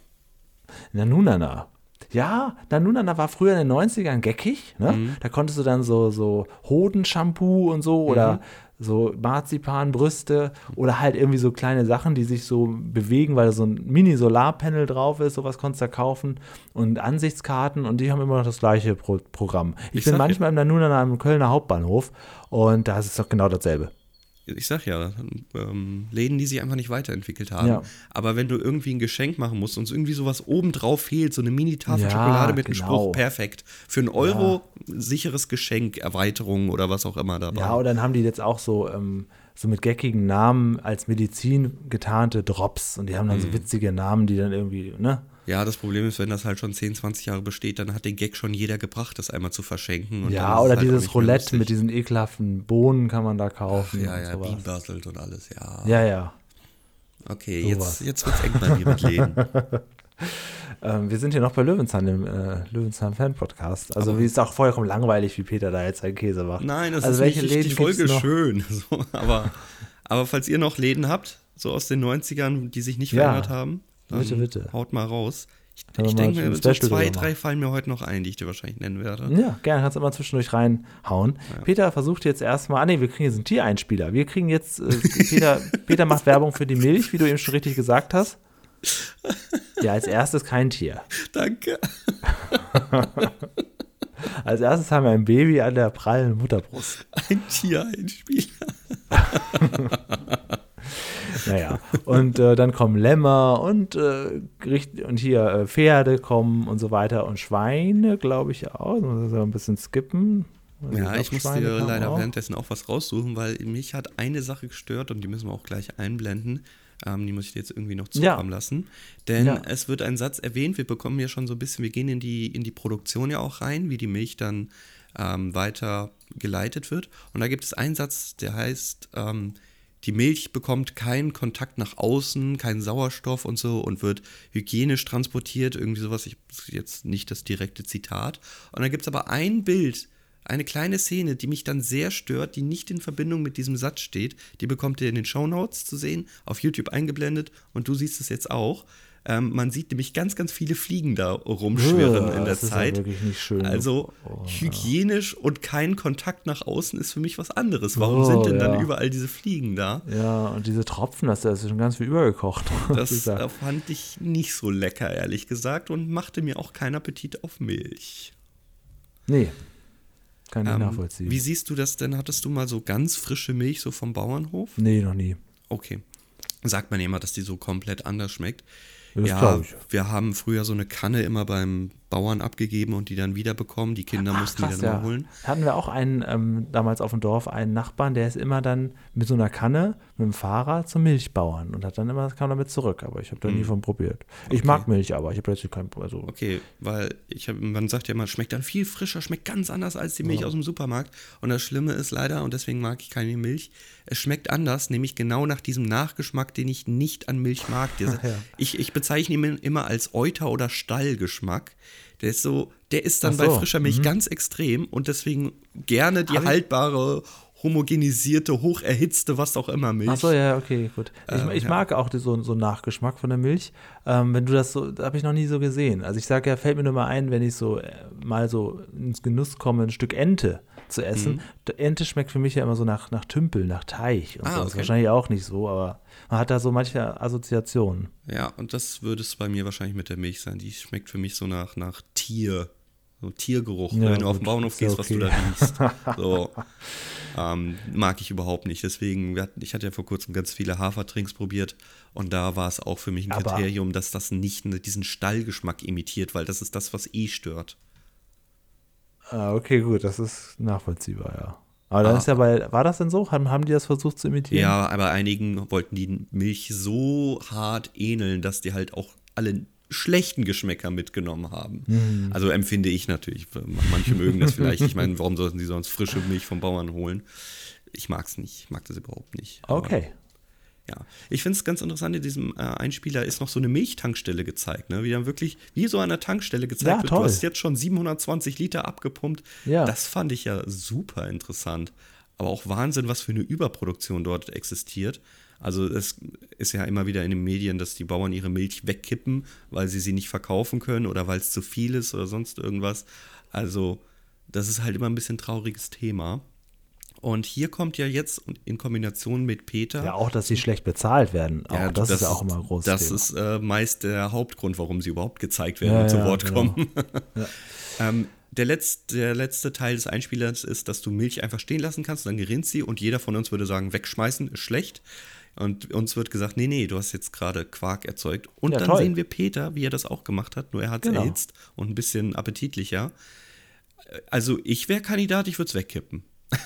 Nanunana. Ja, Nanunana war früher in den 90ern geckig. Ne? Mhm. Da konntest du dann so, so Hodenshampoo und so Mhm. oder so Marzipanbrüste oder halt irgendwie so kleine Sachen, die sich so bewegen, weil da so ein Mini-Solarpanel drauf ist. Sowas konntest du da kaufen und Ansichtskarten und die haben immer noch das gleiche Pro Programm. Ich, Ich bin sag ja- manchmal im Nanunana am Kölner Hauptbahnhof und da ist es doch genau dasselbe. Ich sag ja, ähm, Läden, die sich einfach nicht weiterentwickelt haben. Ja. Aber wenn du irgendwie ein Geschenk machen musst und es irgendwie sowas obendrauf fehlt, so eine Mini-Tafel Ja, Schokolade mit dem genau. Spruch, perfekt. Für einen Euro sicheres Geschenk, Erweiterung oder was auch immer dabei. Ja, und dann haben die jetzt auch so, ähm, so mit geckigen Namen als Medizin getarnte Drops und die haben dann Mhm. so witzige Namen, die dann irgendwie, ne? Ja, das Problem ist, wenn das halt schon 10, 20 Jahre besteht, dann hat den Gag schon jeder gebracht, das einmal zu verschenken. Ja, oder halt dieses Roulette mit diesen ekelhaften Bohnen kann man da kaufen. Ja, und ja, sowas. Bienenbasselt und alles, ja. Ja, ja. Okay, sowas. jetzt, jetzt wird's eng bei mir mit Läden. Ähm, wir sind hier noch bei Löwenzahn, dem äh, Löwenzahn-Fan-Podcast. Also, wie ist auch vollkommen langweilig, wie Peter da jetzt seinen Käse macht. Nein, das also, ist nicht richtig, die Folge schön. So, aber, aber falls ihr noch Läden habt, so aus den 90ern, die sich nicht Ja. verändert haben, dann Bitte, bitte. haut mal raus. Ich, ich denke, ein so zwei, drei fallen mir heute noch ein, die ich dir wahrscheinlich nennen werde. Ja, gerne, kannst du immer zwischendurch reinhauen. Peter versucht jetzt erstmal, ah nee, wir kriegen jetzt einen Tiereinspieler. Wir kriegen jetzt, äh, Peter, Peter macht Werbung für die Milch, wie du eben schon richtig gesagt hast. Ja, als erstes kein Tier. Danke. Als erstes haben wir ein Baby an der prallen Mutterbrust. Ein Tiereinspieler. Naja, und äh, dann kommen Lämmer und, äh, und hier äh, Pferde kommen und so weiter und Schweine, glaube ich auch. Muss ich ein bisschen skippen. Also Ja, ich musste Schweine dir leider auch. währenddessen auch was raussuchen, weil mich hat eine Sache gestört und die müssen wir auch gleich einblenden. Ähm, die muss ich dir jetzt irgendwie noch Ja. zukommen lassen. Denn Ja. es wird ein Satz erwähnt, wir bekommen ja schon so ein bisschen, wir gehen in die, in die Produktion ja auch rein, wie die Milch dann ähm, weiter geleitet wird. Und da gibt es einen Satz, der heißt, ähm, die Milch bekommt keinen Kontakt nach außen, keinen Sauerstoff und so und wird hygienisch transportiert, irgendwie sowas, ich jetzt nicht das direkte Zitat. Und dann gibt es aber ein Bild, eine kleine Szene, die mich dann sehr stört, die nicht in Verbindung mit diesem Satz steht. Die bekommt ihr in den Shownotes zu sehen, auf YouTube eingeblendet und du siehst es jetzt auch. Ähm, man sieht nämlich ganz, ganz viele Fliegen da rumschwirren Ugh, in der das ist ja Zeit. wirklich nicht schön. Also Oh, hygienisch und kein Kontakt nach außen ist für mich was anderes. Warum Oh, sind denn dann ja. überall diese Fliegen da? Ja, und diese Tropfen, das ist schon ganz viel übergekocht. Das fand ich nicht so lecker, ehrlich gesagt, und machte mir auch keinen Appetit auf Milch. nee, kann ich Ähm, nachvollziehen. wie siehst du das denn? Hattest du mal so ganz frische Milch so vom Bauernhof? nee, noch nie. Okay. Sagt man ja immer, dass die so komplett anders schmeckt. Das ja, ich. wir haben früher so eine Kanne immer beim Bauern abgegeben und die dann wieder bekommen. Die Kinder Ach, mussten krass, die dann ja. holen. Hatten wir auch einen, ähm, damals auf dem Dorf, einen Nachbarn, der ist immer dann mit so einer Kanne mit dem Fahrrad zum Milchbauern und hat dann immer, kam damit zurück. Aber ich habe da nie von probiert. Ich mag Milch, aber ich habe jetzt kein, also Okay, weil ich hab, man sagt ja immer, schmeckt dann viel frischer, schmeckt ganz anders als die Milch aus dem Supermarkt. Und das Schlimme ist leider, und deswegen mag ich keine Milch, es schmeckt anders, nämlich genau nach diesem Nachgeschmack, den ich nicht an Milch mag. Ja. ich, ich bezeichne ihn immer als Euter- oder Stallgeschmack. Der ist so, der ist dann so, bei frischer Milch ganz extrem und deswegen gerne die ich- haltbare, homogenisierte, hocherhitzte, was auch immer Milch. Ach so, ja, okay, gut. Ich, Ähm, ich ja. mag auch so, so einen Nachgeschmack von der Milch. Ähm, wenn du das so, das habe ich noch nie so gesehen. Also ich sage ja, fällt mir nur mal ein, wenn ich so äh, mal so ins Genuss komme, ein Stück Ente zu essen. Mhm. Ente schmeckt für mich ja immer so nach, nach Tümpel, nach Teich und Ah, so. Das ist okay. wahrscheinlich auch nicht so, aber man hat da so manche Assoziationen. Ja, und das würde es bei mir wahrscheinlich mit der Milch sein. Die schmeckt für mich so nach, nach Tier. So Tiergeruch, Ja, wenn du auf gut, den Bauernhof gehst, was du okay. da riechst. So. Ähm, mag ich überhaupt nicht. Deswegen, hatten, ich hatte ja vor kurzem ganz viele Hafertrinks probiert und da war es auch für mich ein Aber- Kriterium, dass das nicht diesen Stallgeschmack imitiert, weil das ist das, was eh stört. Ah, okay, gut, das ist nachvollziehbar, ja. Aber dann Ah. ist ja bei, war das denn so? Haben, haben die das versucht zu imitieren? Ja, aber einigen wollten die Milch so hart ähneln, dass die halt auch alle schlechten Geschmäcker mitgenommen haben. Mhm. Also empfinde ich natürlich. Manche mögen das vielleicht. Ich meine, warum sollten sie sonst frische Milch vom Bauern holen? Ich mag es nicht. Ich mag das überhaupt nicht. Aber, Okay. Ja. Ich finde es ganz interessant, in diesem äh, Einspieler ist noch so eine Milchtankstelle gezeigt, ne? Wie dann wirklich, wie so an der Tankstelle gezeigt Ja, wird. toll. Du hast jetzt schon 720 Liter abgepumpt. Ja. Das fand ich ja super interessant. Aber auch Wahnsinn, was für eine Überproduktion dort existiert. Also es ist ja immer wieder in den Medien, dass die Bauern ihre Milch wegkippen, weil sie sie nicht verkaufen können oder weil es zu viel ist oder sonst irgendwas. Also das ist halt immer ein bisschen trauriges Thema. Und hier kommt ja jetzt in Kombination mit Peter. Ja, auch, dass sie schlecht bezahlt werden. Auch, Ja, das, ist ja auch immer großes Das Thema. ist äh, meist der Hauptgrund, warum sie überhaupt gezeigt werden Ja, und zu ja, Wort genau. kommen. ähm, der, letzte, der letzte Teil des Einspielers ist, dass du Milch einfach stehen lassen kannst, dann gerinnt sie und jeder von uns würde sagen, wegschmeißen ist schlecht. Und uns wird gesagt, nee, nee, du hast jetzt gerade Quark erzeugt. Und dann toll. sehen wir Peter, wie er das auch gemacht hat, nur er hat es Genau. erhitzt und ein bisschen appetitlicher. Also ich wäre Kandidat, ich würde es wegkippen.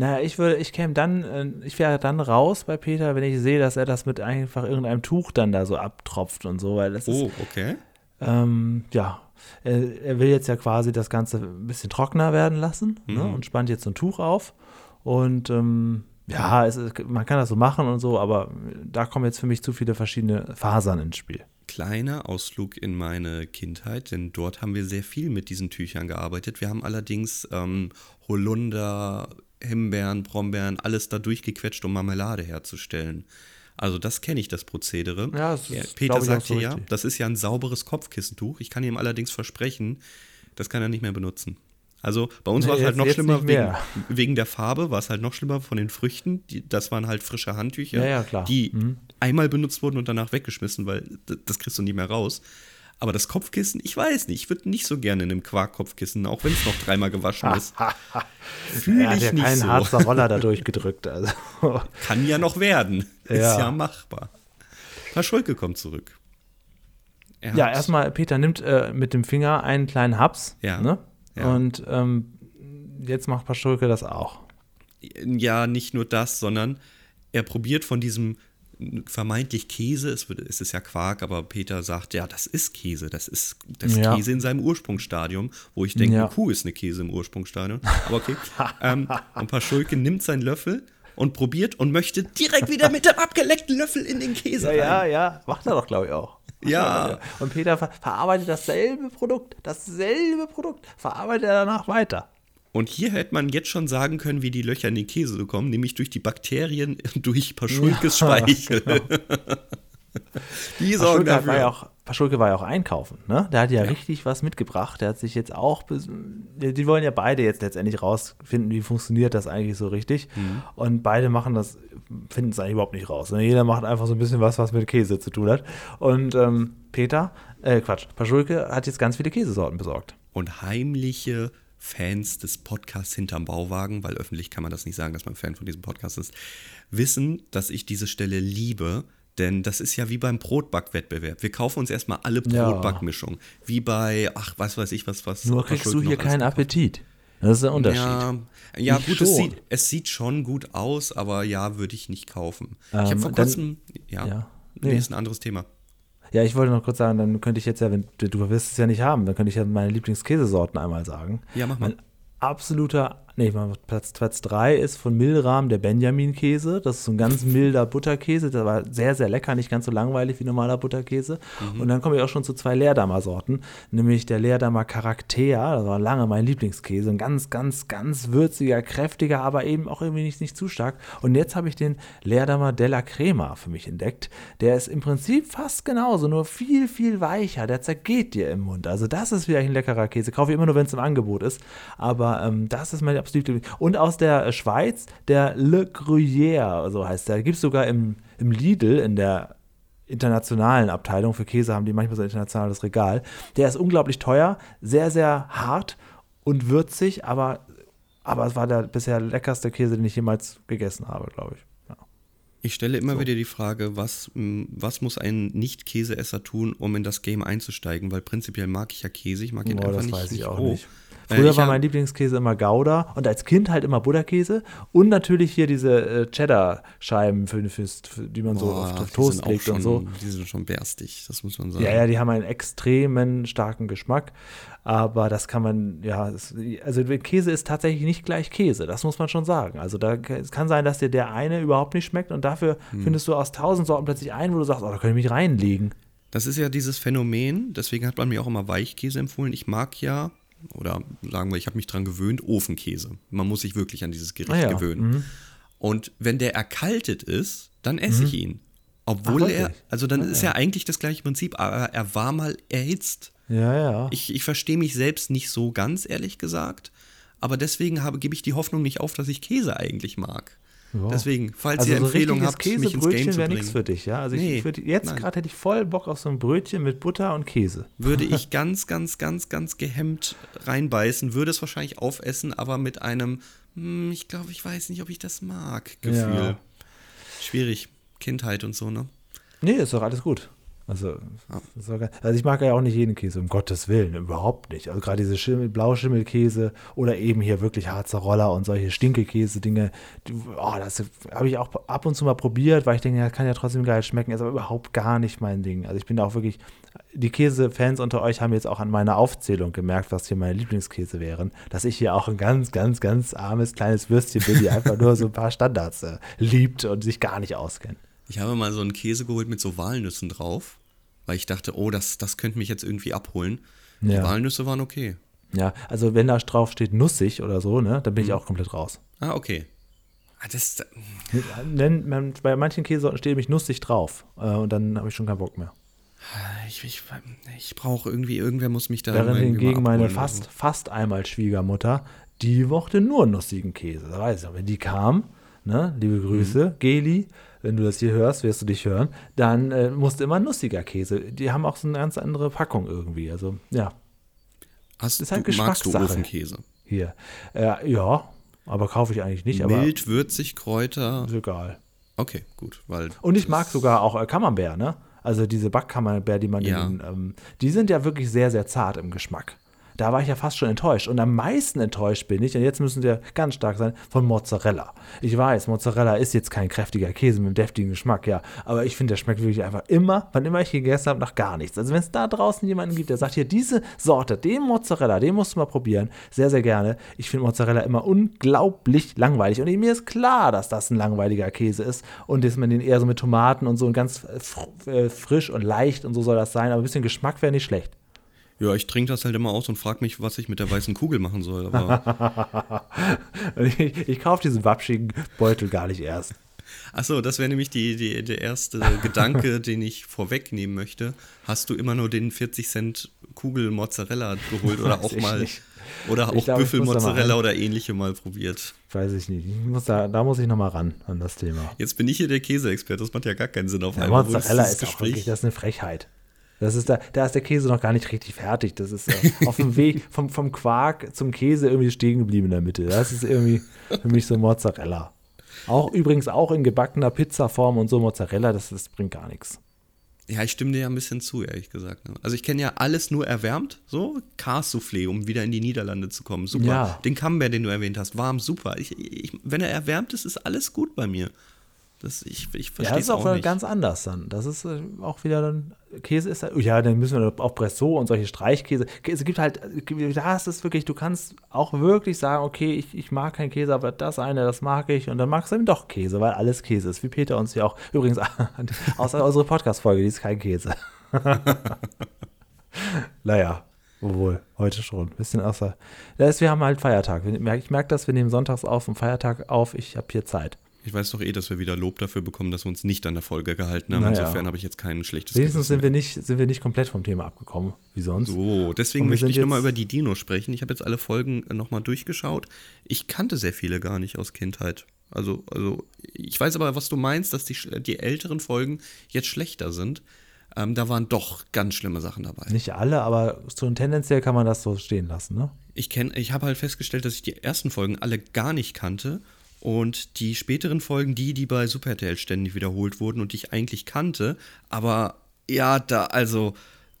Naja, ich würde, ich käme dann, äh, ich wäre dann raus bei Peter, wenn ich sehe, dass er das mit einfach irgendeinem Tuch dann da so abtropft und so, weil das ist, Oh, okay. ähm, ja, er, er will jetzt ja quasi das Ganze ein bisschen trockener werden lassen ne, Mhm. und spannt jetzt so ein Tuch auf und ähm, ja, es man kann das so machen und so, aber da kommen jetzt für mich zu viele verschiedene Fasern ins Spiel. kleiner Ausflug in meine Kindheit, denn dort haben wir sehr viel mit diesen Tüchern gearbeitet. Wir haben allerdings ähm, Holunder, Himbeeren, Brombeeren, alles da durchgequetscht, um Marmelade herzustellen. Also das kenne ich, das Prozedere. Ja, das ist, Peter sagt so hier ja, das ist ja ein sauberes Kopfkissentuch. Ich kann ihm allerdings versprechen, das kann er nicht mehr benutzen. Also bei uns Nee, war es halt noch schlimmer wegen, wegen der Farbe, war es halt noch schlimmer von den Früchten. Die, das waren halt frische Handtücher, Ja, ja, die Mhm. einmal benutzt wurden und danach weggeschmissen, weil das kriegst du nie mehr raus. Aber das Kopfkissen, ich weiß nicht, ich würde nicht so gerne in einem Quark-Kopfkissen, auch wenn es noch dreimal gewaschen ist. Fühle hat ich ja nicht keinen so. Harzer Roller da durchgedrückt. Also. Kann ja noch werden. Ist Ja. ja machbar. Paschulke kommt zurück. Er Ja, erstmal, Peter nimmt äh, mit dem Finger einen kleinen Haps. Ja, Ne? ja. Und ähm, jetzt macht Paschulke das auch. ja nicht nur das, sondern er probiert von diesem vermeintlich Käse, es, wird, es ist ja Quark, aber Peter sagt, ja, das ist Käse, das ist, das ist Ja. Käse in seinem Ursprungsstadium, wo ich denke, Ja. eine Kuh ist eine Käse im Ursprungsstadium. Aber okay. ähm, und Paschulke nimmt seinen Löffel und probiert und möchte direkt wieder mit dem abgeleckten Löffel in den Käse rein. ja. Macht er doch, glaube ich, auch. Ja. Und Peter ver verarbeitet dasselbe Produkt, dasselbe Produkt, verarbeitet er danach weiter. Und hier hätte man jetzt schon sagen können, wie die Löcher in den Käse kommen, nämlich durch die Bakterien, durch Paschulkes Speichel. die sorgen Paschulke, war ja dafür. auch, Paschulke war ja auch einkaufen, ne? Der hat ja, richtig was mitgebracht. Der hat sich jetzt auch, die, wollen ja beide jetzt letztendlich rausfinden, wie funktioniert das eigentlich so richtig. Mhm. Und beide machen das, finden es eigentlich überhaupt nicht raus. Ne? Jeder macht einfach so ein bisschen was, was mit Käse zu tun hat. Und ähm, Peter, äh, Quatsch, Paschulke hat jetzt ganz viele Käsesorten besorgt. und heimliche Fans des Podcasts hinterm Bauwagen, weil öffentlich kann man das nicht sagen, dass man Fan von diesem Podcast ist, wissen, dass ich diese Stelle liebe. Denn das ist ja wie beim Brotbackwettbewerb. Wir kaufen uns erstmal alle Ja. Brotbackmischung. Wie bei, ach, was weiß ich, was, was. Nur kriegst du hier keinen gekauft. Appetit. Das ist der Unterschied. Ja, ja gut, es sieht, es sieht schon gut aus, aber ja, würde ich nicht kaufen. ich habe Ähm, vor dann- kurzem, ja, ja. nee, Nee. ist ein anderes Thema. Ja, ich wollte noch kurz sagen, dann könnte ich jetzt ja, wenn du, wirst es ja nicht haben, dann könnte ich ja meine Lieblingskäsesorten einmal sagen. Ja, mach mal. Mein absoluter nee, Platz, Platz 3 ist von Milram der Benjamin-Käse. Das ist so ein ganz milder Butterkäse. Der war sehr, sehr lecker, nicht ganz so langweilig wie normaler Butterkäse. Mhm. Und dann komme ich auch schon zu zwei Leerdammer-Sorten, nämlich der Leerdammer Charakter. Das war lange mein Lieblingskäse. Ein ganz, ganz, ganz würziger, kräftiger, aber eben auch irgendwie nicht, nicht zu stark. Und jetzt habe ich den Leerdammer Della Crema für mich entdeckt. Der ist im Prinzip fast genauso, nur viel, viel weicher. Der zergeht dir im Mund. Also das ist wieder ein leckerer Käse. Kaufe ich immer nur, wenn es im Angebot ist. Aber ähm, das ist mein absoluter Lieblings. Und aus der äh, Schweiz, der Le Gruyère, so heißt der. Gibt es sogar im, im Lidl, in der internationalen Abteilung für Käse, haben die manchmal so ein internationales Regal. Der ist unglaublich teuer, sehr, sehr hart und würzig, aber, aber es war der bisher leckerste Käse, den ich jemals gegessen habe, glaube ich. Ich stelle immer so. wieder die Frage, was, was muss ein Nicht-Käseesser tun, um in das Game einzusteigen? Weil prinzipiell mag ich ja Käse, ich mag ihn Boah, einfach das nicht, weiß ich nicht auch roh. nicht. Früher war mein Lieblingskäse immer Gouda und als Kind halt immer Butterkäse und natürlich hier diese äh, Cheddar-Scheiben, für, für, für, die man Boah, so auf, auf Toast legt schon, und so. Die sind schon berstig, das muss man sagen. Ja, ja, die haben einen extremen starken Geschmack, aber das kann man, ja, es, also Käse ist tatsächlich nicht gleich Käse, das muss man schon sagen. Also da, es kann sein, dass dir der eine überhaupt nicht schmeckt und dafür hm. findest du aus tausend Sorten plötzlich einen, wo du sagst, oh, da kann ich mich reinlegen. Das ist ja dieses Phänomen, deswegen hat man mir auch immer Weichkäse empfohlen. Ich mag ja oder sagen wir, ich habe mich dran gewöhnt, Ofenkäse. Man muss sich wirklich an dieses Gericht ah, ja. gewöhnen. Mhm. Und wenn der erkaltet ist, dann esse mhm. ich ihn. Obwohl Ach, er, also dann ah, ist ja eigentlich das gleiche Prinzip, aber er war mal erhitzt. Ja, ja. Ich, ich verstehe mich selbst nicht so ganz, ehrlich gesagt. Aber deswegen habe, gebe ich die Hoffnung nicht auf, dass ich Käse eigentlich mag. Ja. Deswegen, falls also ihr so Empfehlungen habt, mich ins Game zu wäre nichts für dich, ja? Also nee, ich würde jetzt gerade hätte ich voll Bock auf so ein Brötchen mit Butter und Käse. Würde ich ganz, ganz, ganz, ganz gehemmt reinbeißen, würde es wahrscheinlich aufessen, aber mit einem, hm, ich glaube, ich weiß nicht, ob ich das mag, Gefühl. Ja. Schwierig, Kindheit und so, ne? Nee, ist doch alles gut. Also, also ich mag ja auch nicht jeden Käse, um Gottes Willen, überhaupt nicht. Also gerade diese Schimmel, Blauschimmelkäse oder eben hier wirklich Harzer Roller und solche Stinkekäse-Dinge, oh, das habe ich auch ab und zu mal probiert, weil ich denke, das kann ja trotzdem geil schmecken, ist aber überhaupt gar nicht mein Ding. Also ich bin da auch wirklich, die Käsefans unter euch haben jetzt auch an meiner Aufzählung gemerkt, was hier meine Lieblingskäse wären, dass ich hier auch ein ganz, ganz, ganz armes kleines Würstchen bin, die einfach nur so ein paar Standards äh, liebt und sich gar nicht auskennt. Ich habe mal so einen Käse geholt mit so Walnüssen drauf, weil ich dachte, oh, das, das könnte mich jetzt irgendwie abholen. Die ja. Walnüsse waren okay. Ja, also wenn da drauf steht nussig oder so, ne, dann bin ich mhm. auch komplett raus. Ah, okay. Ah, das, Denn, bei manchen Käsesorten steht nämlich nussig drauf äh, und dann habe ich schon keinen Bock mehr. Ich, ich, ich brauche irgendwie, irgendwer muss mich da Während hingegen meine fast, fast einmal Schwiegermutter, die mochte nur nussigen Käse. Da weiß ich, wenn die kam, ne, liebe Grüße, mhm. Geli, wenn du das hier hörst, wirst du dich hören, dann äh, musst du immer nussiger Käse. Die haben auch so eine ganz andere Packung irgendwie. Also, ja. Hast, ist halt du, magst du Ofenkäse? Hier. Äh, ja, aber kaufe ich eigentlich nicht. Mild, würzig, Kräuter. Ist egal. Okay, gut. Weil Und ich mag sogar auch äh, Camembert, ne? Also diese Backkamembert, die man ja. in, ähm, die sind ja wirklich sehr, sehr zart im Geschmack da war ich ja fast schon enttäuscht. Und am meisten enttäuscht bin ich, und jetzt müssen wir ganz stark sein, von Mozzarella. Ich weiß, Mozzarella ist jetzt kein kräftiger Käse mit einem deftigen Geschmack, ja. Aber ich finde, der schmeckt wirklich einfach immer, wann immer ich gegessen habe, nach gar nichts. Also wenn es da draußen jemanden gibt, der sagt, hier, diese Sorte, den Mozzarella, den musst du mal probieren, sehr, sehr gerne. Ich finde Mozzarella immer unglaublich langweilig. Und mir ist klar, dass das ein langweiliger Käse ist und dass man den eher so mit Tomaten und so und ganz äh, frisch und leicht und so soll das sein. Aber ein bisschen Geschmack wäre nicht schlecht. Ja, ich trinke das halt immer aus und frage mich, was ich mit der weißen Kugel machen soll. ich, ich kaufe diesen wapschigen Beutel gar nicht erst. Achso, das wäre nämlich die, die, der erste Gedanke, den ich vorwegnehmen möchte. Hast du immer nur den 40 Cent Kugel Mozzarella geholt oder auch mal nicht. oder auch Büffelmozzarella oder ähnliche mal probiert? Weiß ich nicht. Ich muss da, da muss ich nochmal ran an das Thema. Jetzt bin ich hier der Käseexperte, das macht ja gar keinen Sinn auf ja, einmal. Mozzarella ist auch wirklich, das ist eine Frechheit. Das ist da, da ist der Käse noch gar nicht richtig fertig. Das ist äh, auf dem Weg vom, vom Quark zum Käse irgendwie stehen geblieben in der Mitte. Das ist irgendwie für mich so Mozzarella. Auch übrigens auch in gebackener Pizzaform und so Mozzarella, das, das bringt gar nichts. Ja, ich stimme dir ja ein bisschen zu, ehrlich gesagt. Ne? Also ich kenne ja alles nur erwärmt, so Carsoufflé, um wieder in die Niederlande zu kommen. Super. Ja. Den Camembert, den du erwähnt hast, warm, super. Ich, ich, wenn er erwärmt ist, ist alles gut bei mir. Das, ich ich Ja, verstehe das es ist auch, auch ganz anders dann. Das ist äh, auch wieder dann, Käse ist, ja, dann müssen wir auch Bressot und solche Streichkäse. Es gibt halt, da ist es wirklich, du kannst auch wirklich sagen, okay, ich, ich mag keinen Käse, aber das eine, das mag ich. Und dann magst du eben doch Käse, weil alles Käse ist. Wie Peter uns ja auch, übrigens, außer unsere Podcast-Folge, die ist kein Käse. naja, obwohl, heute schon. Bisschen außer. Das ist, wir haben halt Feiertag. Ich merke das, wir nehmen sonntags auf und Feiertag auf. Ich habe hier Zeit. Ich weiß doch eh, dass wir wieder Lob dafür bekommen, dass wir uns nicht an der Folge gehalten haben. Naja. Insofern habe ich jetzt kein schlechtes Wenigstens sind wir, nicht, sind wir nicht komplett vom Thema abgekommen, wie sonst. So, deswegen möchte ich nochmal über die Dinos sprechen. Ich habe jetzt alle Folgen nochmal durchgeschaut. Ich kannte sehr viele gar nicht aus Kindheit. Also, also ich weiß aber, was du meinst, dass die, die älteren Folgen jetzt schlechter sind. Ähm, da waren doch ganz schlimme Sachen dabei. Nicht alle, aber so tendenziell kann man das so stehen lassen, ne? Ich, kenn, ich habe halt festgestellt, dass ich die ersten Folgen alle gar nicht kannte. Und die späteren Folgen, die, die bei Super RTL ständig wiederholt wurden und die ich eigentlich kannte, aber ja, da, also,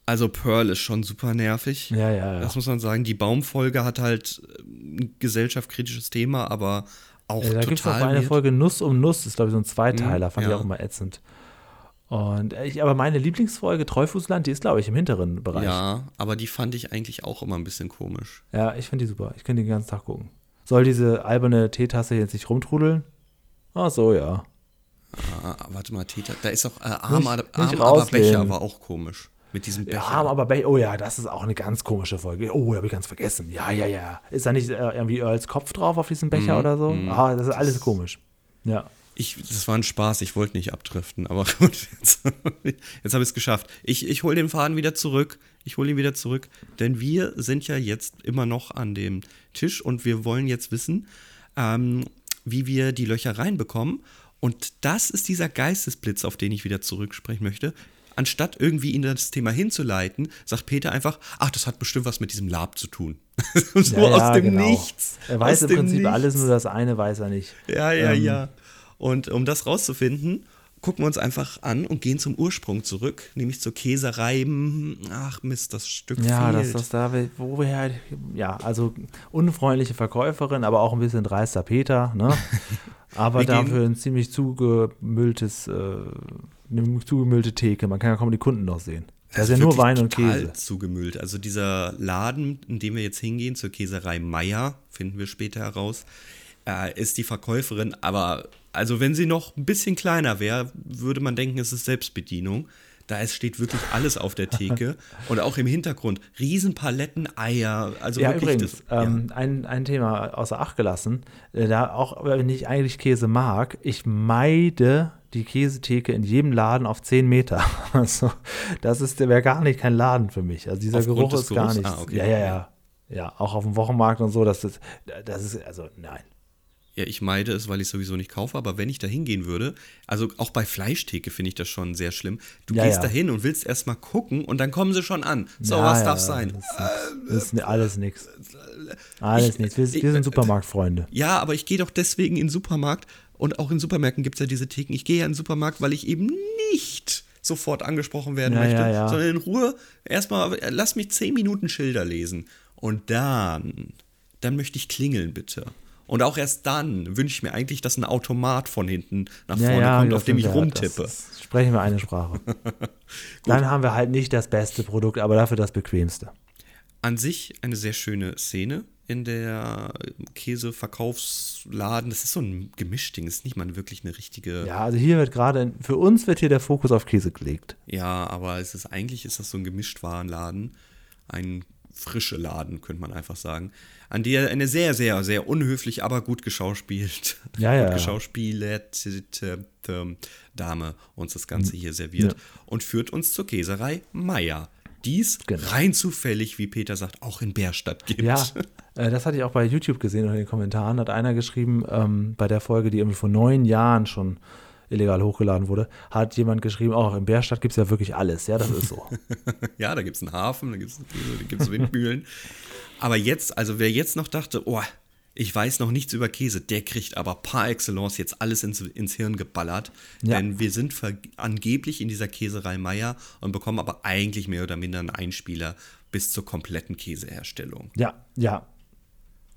also Pearl ist schon super nervig. Ja, ja, ja. Das muss man sagen. Die Baumfolge hat halt äh, ein gesellschaftskritisches Thema, aber auch Äh, da gibt es total eine. Folge Nuss um Nuss, ist glaube ich so ein Zweiteiler, Mhm, fand ich ja. auch immer ätzend. Und äh, ich, aber meine Lieblingsfolge Treufußland, die ist glaube ich im hinteren Bereich. Ja, aber die fand ich eigentlich auch immer ein bisschen komisch. Ja, ich finde die super. Ich könnte den ganzen Tag gucken. Soll diese alberne Teetasse jetzt nicht rumtrudeln? Ach so, ja. Ah, warte mal, Täter, da ist auch äh, Arm, Nicht- Arm, nicht aber. Becher war auch komisch. Mit diesem Becher. Ja, aber Be oh ja, das ist auch eine ganz komische Folge. Oh, habe ich ganz vergessen. Ja, ja, ja. Ist da nicht äh, irgendwie Earls Kopf drauf auf diesem Becher Mhm, oder so? Ah, das ist alles komisch. Ja. Ich, das war ein Spaß, ich wollte nicht abdriften, aber gut, jetzt, jetzt habe ich es geschafft. Ich, ich hole den Faden wieder zurück. Ich hole ihn wieder zurück, denn wir sind ja jetzt immer noch an dem Tisch und wir wollen jetzt wissen, ähm, wie wir die Löcher reinbekommen. Und das ist dieser Geistesblitz, auf den ich wieder zurücksprechen möchte. Anstatt irgendwie in das Thema hinzuleiten, sagt Peter einfach, ach, das hat bestimmt was mit diesem Lab zu tun. so ja, aus ja, dem genau. Nichts. Er weiß aus im Prinzip alles, Nichts. nur das eine weiß er nicht. Ja, ja, Ähm, ja. Und um das rauszufinden, gucken wir uns einfach an und gehen zum Ursprung zurück, nämlich zur Käserei. Ach Mist, das Stück Ja, das, fehlt. das da, wo wir halt, ja, also unfreundliche Verkäuferin, aber auch ein bisschen dreister Peter, ne? Aber Wir dafür ein ziemlich zugemülltes, äh, eine zugemüllte Theke. Man kann ja kaum die Kunden noch sehen. Da ist ja nur Wein und Käse. zugemüllt. Also dieser Laden, in dem wir jetzt hingehen, zur Käserei Meier, finden wir später heraus, äh, ist die Verkäuferin, aber also wenn sie noch ein bisschen kleiner wäre, würde man denken, es ist Selbstbedienung. Da es steht wirklich alles auf der Theke und auch im Hintergrund Riesenpaletten Eier, also Ja, wirklich übrigens, das, ähm, ein, ein Thema außer Acht gelassen. Äh, da auch, wenn ich eigentlich Käse mag, ich meide die Käsetheke in jedem Laden auf 10 Meter. Also, das ist, wäre gar nicht kein Laden für mich. Also, dieser Aufgrund Geruch ist gar Geruchs? nicht. Ah, okay. Ja, ja, ja. Ja, auch auf dem Wochenmarkt und so, das ist, das ist, also, nein. Ja, ich meide es, weil ich sowieso nicht kaufe, aber wenn ich da hingehen würde, also auch bei Fleischtheke finde ich das schon sehr schlimm. Du Ja, gehst ja. da hin und willst erstmal gucken und dann kommen sie schon an. So, ja, was darf sein? Das ist, nix. das ist alles nix. Alles nichts. Wir, wir sind Supermarktfreunde. Ja, aber ich gehe doch deswegen in den Supermarkt und auch in Supermärkten gibt es ja diese Theken. Ich gehe ja in den Supermarkt, weil ich eben nicht sofort angesprochen werden möchte, sondern in Ruhe erstmal, lass mich zehn Minuten Schilder lesen. Und dann, dann möchte ich klingeln, bitte. Und auch erst dann wünsche ich mir eigentlich, dass ein Automat von hinten nach vorne kommt, das auf dem ich wir- rumtippe. Das, das sprechen wir eine Sprache. Dann haben wir halt nicht das beste Produkt, aber dafür das bequemste. An sich eine sehr schöne Szene in der Käseverkaufsladen. Das ist so ein Gemischding, das ist nicht mal wirklich eine richtige. Ja, also hier wird gerade, für uns wird hier der Fokus auf Käse gelegt. Ja, aber es ist eigentlich ist das so ein Gemischtwarenladen, ein frische Laden, könnte man einfach sagen, an der eine sehr, sehr, sehr unhöflich, aber gut geschauspielt, Ja, ja. geschauspielerte ähm, Dame uns das Ganze hier serviert Ja. und führt uns zur Käserei Meier. Dies Genau. rein zufällig, wie Peter sagt, auch in Bärstadt gibt. Ja, äh, das hatte ich auch bei YouTube gesehen unter den Kommentaren. Hat einer geschrieben, ähm, bei der Folge, die irgendwie vor neun Jahren schon illegal hochgeladen wurde, hat jemand geschrieben, auch in Bärstadt gibt es ja wirklich alles. Ja, das ist so. Ja, da gibt es einen Hafen, da gibt es Windmühlen. Aber jetzt, also wer jetzt noch dachte, oh, ich weiß noch nichts über Käse, der kriegt aber par excellence jetzt alles ins, ins Hirn geballert. Ja. Denn wir sind angeblich in dieser Käserei Meier und bekommen aber eigentlich mehr oder minder einen Einspieler bis zur kompletten Käseherstellung. ja, ja,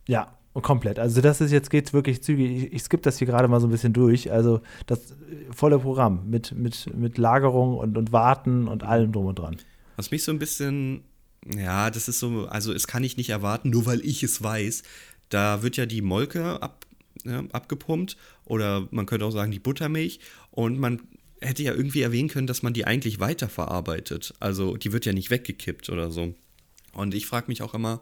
ja. Komplett. Also das ist jetzt geht's wirklich zügig. Ich, ich skippe das hier gerade mal so ein bisschen durch. Also das äh, volle Programm mit, mit, mit Lagerung und, und Warten und allem drum und dran. Was mich so ein bisschen, ja, das ist so, also es kann ich nicht erwarten, nur weil ich es weiß. Da wird ja die Molke ab, ja, abgepumpt oder man könnte auch sagen die Buttermilch und man hätte ja irgendwie erwähnen können, dass man die eigentlich weiterverarbeitet. Also die wird ja nicht weggekippt oder so. Und ich frage mich auch immer,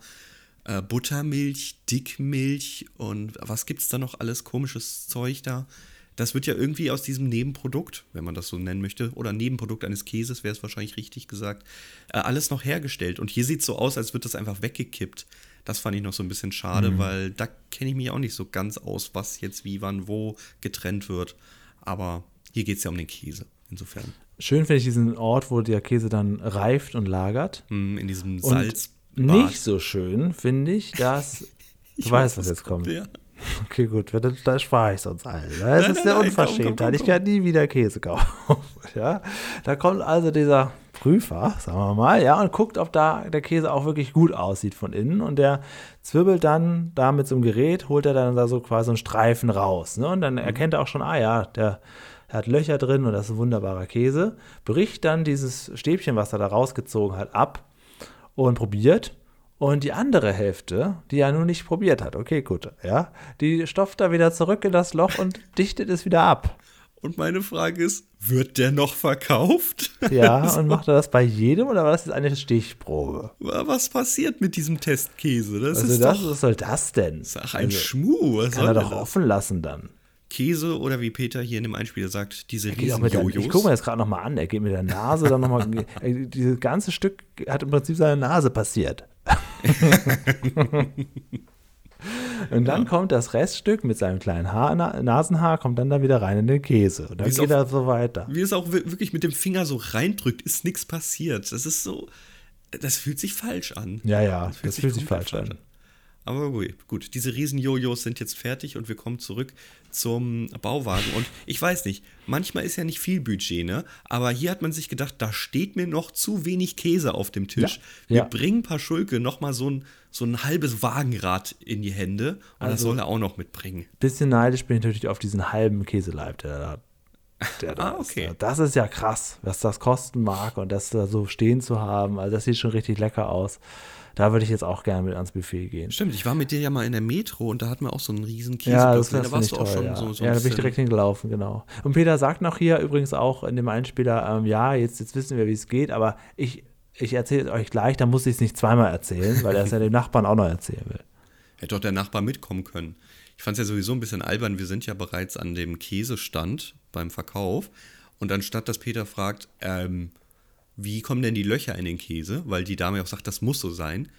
äh, Buttermilch, Dickmilch und was gibt es da noch alles komisches Zeug da? Das wird ja irgendwie aus diesem Nebenprodukt, wenn man das so nennen möchte, oder Nebenprodukt eines Käses, wäre es wahrscheinlich richtig gesagt, äh, alles noch hergestellt. Und hier sieht es so aus, als wird das einfach weggekippt. Das fand ich noch so ein bisschen schade, mhm. weil da kenne ich mich auch nicht so ganz aus, was jetzt wie, wann, wo getrennt wird. Aber hier geht es ja um den Käse, insofern. Schön finde ich diesen Ort, wo der Käse dann reift und lagert. Mm, in diesem Salz. Nicht so schön finde ich, dass. Du weißt, was jetzt kommt. Ja. Okay, gut, da, da spare ich sonst allen. Das nein, ist ja Unverschämtheit. Ich kann nie wieder Käse kaufen. ja? Da kommt also dieser Prüfer, sagen wir mal, ja, und guckt, ob da der Käse auch wirklich gut aussieht von innen. Und der zwirbelt dann da mit so einem Gerät, holt er dann da so quasi einen Streifen raus. Ne? Und dann mhm. erkennt er auch schon, ah ja, der, der hat Löcher drin und das ist ein wunderbarer Käse. Bricht dann dieses Stäbchen, was er da rausgezogen hat, ab und probiert. Und die andere Hälfte, die er nun nicht probiert hat, okay, gut, ja, die stopft er wieder zurück in das Loch und dichtet es wieder ab. Und meine Frage ist, wird der noch verkauft? Ja, so. und macht er das bei jedem oder war das jetzt eine Stichprobe? Was passiert mit diesem Testkäse? Das also ist das, doch, was soll das denn? Sag ein also, Schmuh. Was kann er doch offen lassen dann. Käse oder wie Peter hier in dem Einspieler sagt, diese riesen Jojos. Ich gucke mir das gerade nochmal an. Er geht mit der Nase dann nochmal. dieses ganze Stück hat im Prinzip seine Nase passiert. Und dann ja. kommt das Reststück mit seinem kleinen Haar, Nasenhaar, kommt dann da wieder rein in den Käse. Und dann wie geht er so weiter. Wie es auch wirklich mit dem Finger so reindrückt, ist nichts passiert. Das ist so, das fühlt sich falsch an. Ja, ja, das fühlt, das sich, fühlt sich falsch an. an. Aber gut, diese Riesen-Jojos sind jetzt fertig und wir kommen zurück zum Bauwagen. Und ich weiß nicht, manchmal ist ja nicht viel Budget, ne? Aber hier hat man sich gedacht, da steht mir noch zu wenig Käse auf dem Tisch. Ja, wir ja. bringen Paschulke noch mal so ein, so ein halbes Wagenrad in die Hände und also, das soll er auch noch mitbringen. Bisschen neidisch bin ich natürlich auf diesen halben Käseleib, der da der da ah, okay. Ist. Das ist ja krass, was das kosten mag und das da so stehen zu haben. Also das sieht schon richtig lecker aus. Da würde ich jetzt auch gerne mit ans Buffet gehen. Stimmt, ich war mit dir ja mal in der Metro und da hatten wir auch so einen riesen Käse. Ja, das, da warst du auch toll, schon ja. so, so Ja, da bin ich direkt hingelaufen, genau. Und Peter sagt noch hier übrigens auch in dem Einspieler, ähm, ja, jetzt, jetzt wissen wir, wie es geht, aber ich, ich erzähle es euch gleich, da muss ich es nicht zweimal erzählen, weil er es ja dem Nachbarn auch noch erzählen will. Hätte doch der Nachbar mitkommen können. Ich fand es ja sowieso ein bisschen albern, wir sind ja bereits an dem Käsestand beim Verkauf und anstatt dass Peter fragt, ähm, wie kommen denn die Löcher in den Käse, weil die Dame auch sagt, das muss so sein.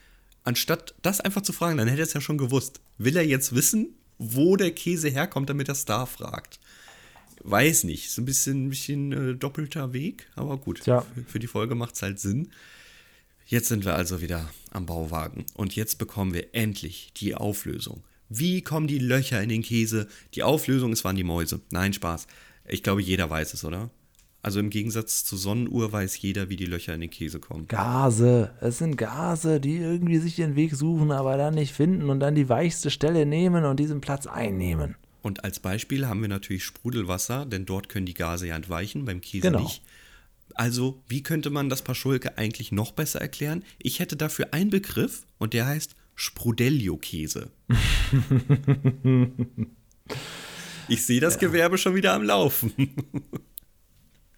Anstatt das einfach zu fragen, dann hätte er es ja schon gewusst. Will er jetzt wissen, wo der Käse herkommt, damit er Star fragt? Weiß nicht. Ist ein bisschen, ein bisschen äh, doppelter Weg, aber gut. Ja. Für, für die Folge macht es halt Sinn. Jetzt sind wir also wieder am Bauwagen und jetzt bekommen wir endlich die Auflösung. Wie kommen die Löcher in den Käse? Die Auflösung, es waren die Mäuse. Nein, Spaß. Ich glaube, jeder weiß es, oder? Also im Gegensatz zur Sonnenuhr weiß jeder, wie die Löcher in den Käse kommen. Gase. Es sind Gase, die irgendwie sich den Weg suchen, aber dann nicht finden und dann die weichste Stelle nehmen und diesen Platz einnehmen. Und als Beispiel haben wir natürlich Sprudelwasser, denn dort können die Gase ja entweichen, beim Käse genau. nicht. Also, wie könnte man das Paschulke eigentlich noch besser erklären? Ich hätte dafür einen Begriff und der heißt Sprudelio-Käse. ich sehe das ja. Gewerbe schon wieder am Laufen.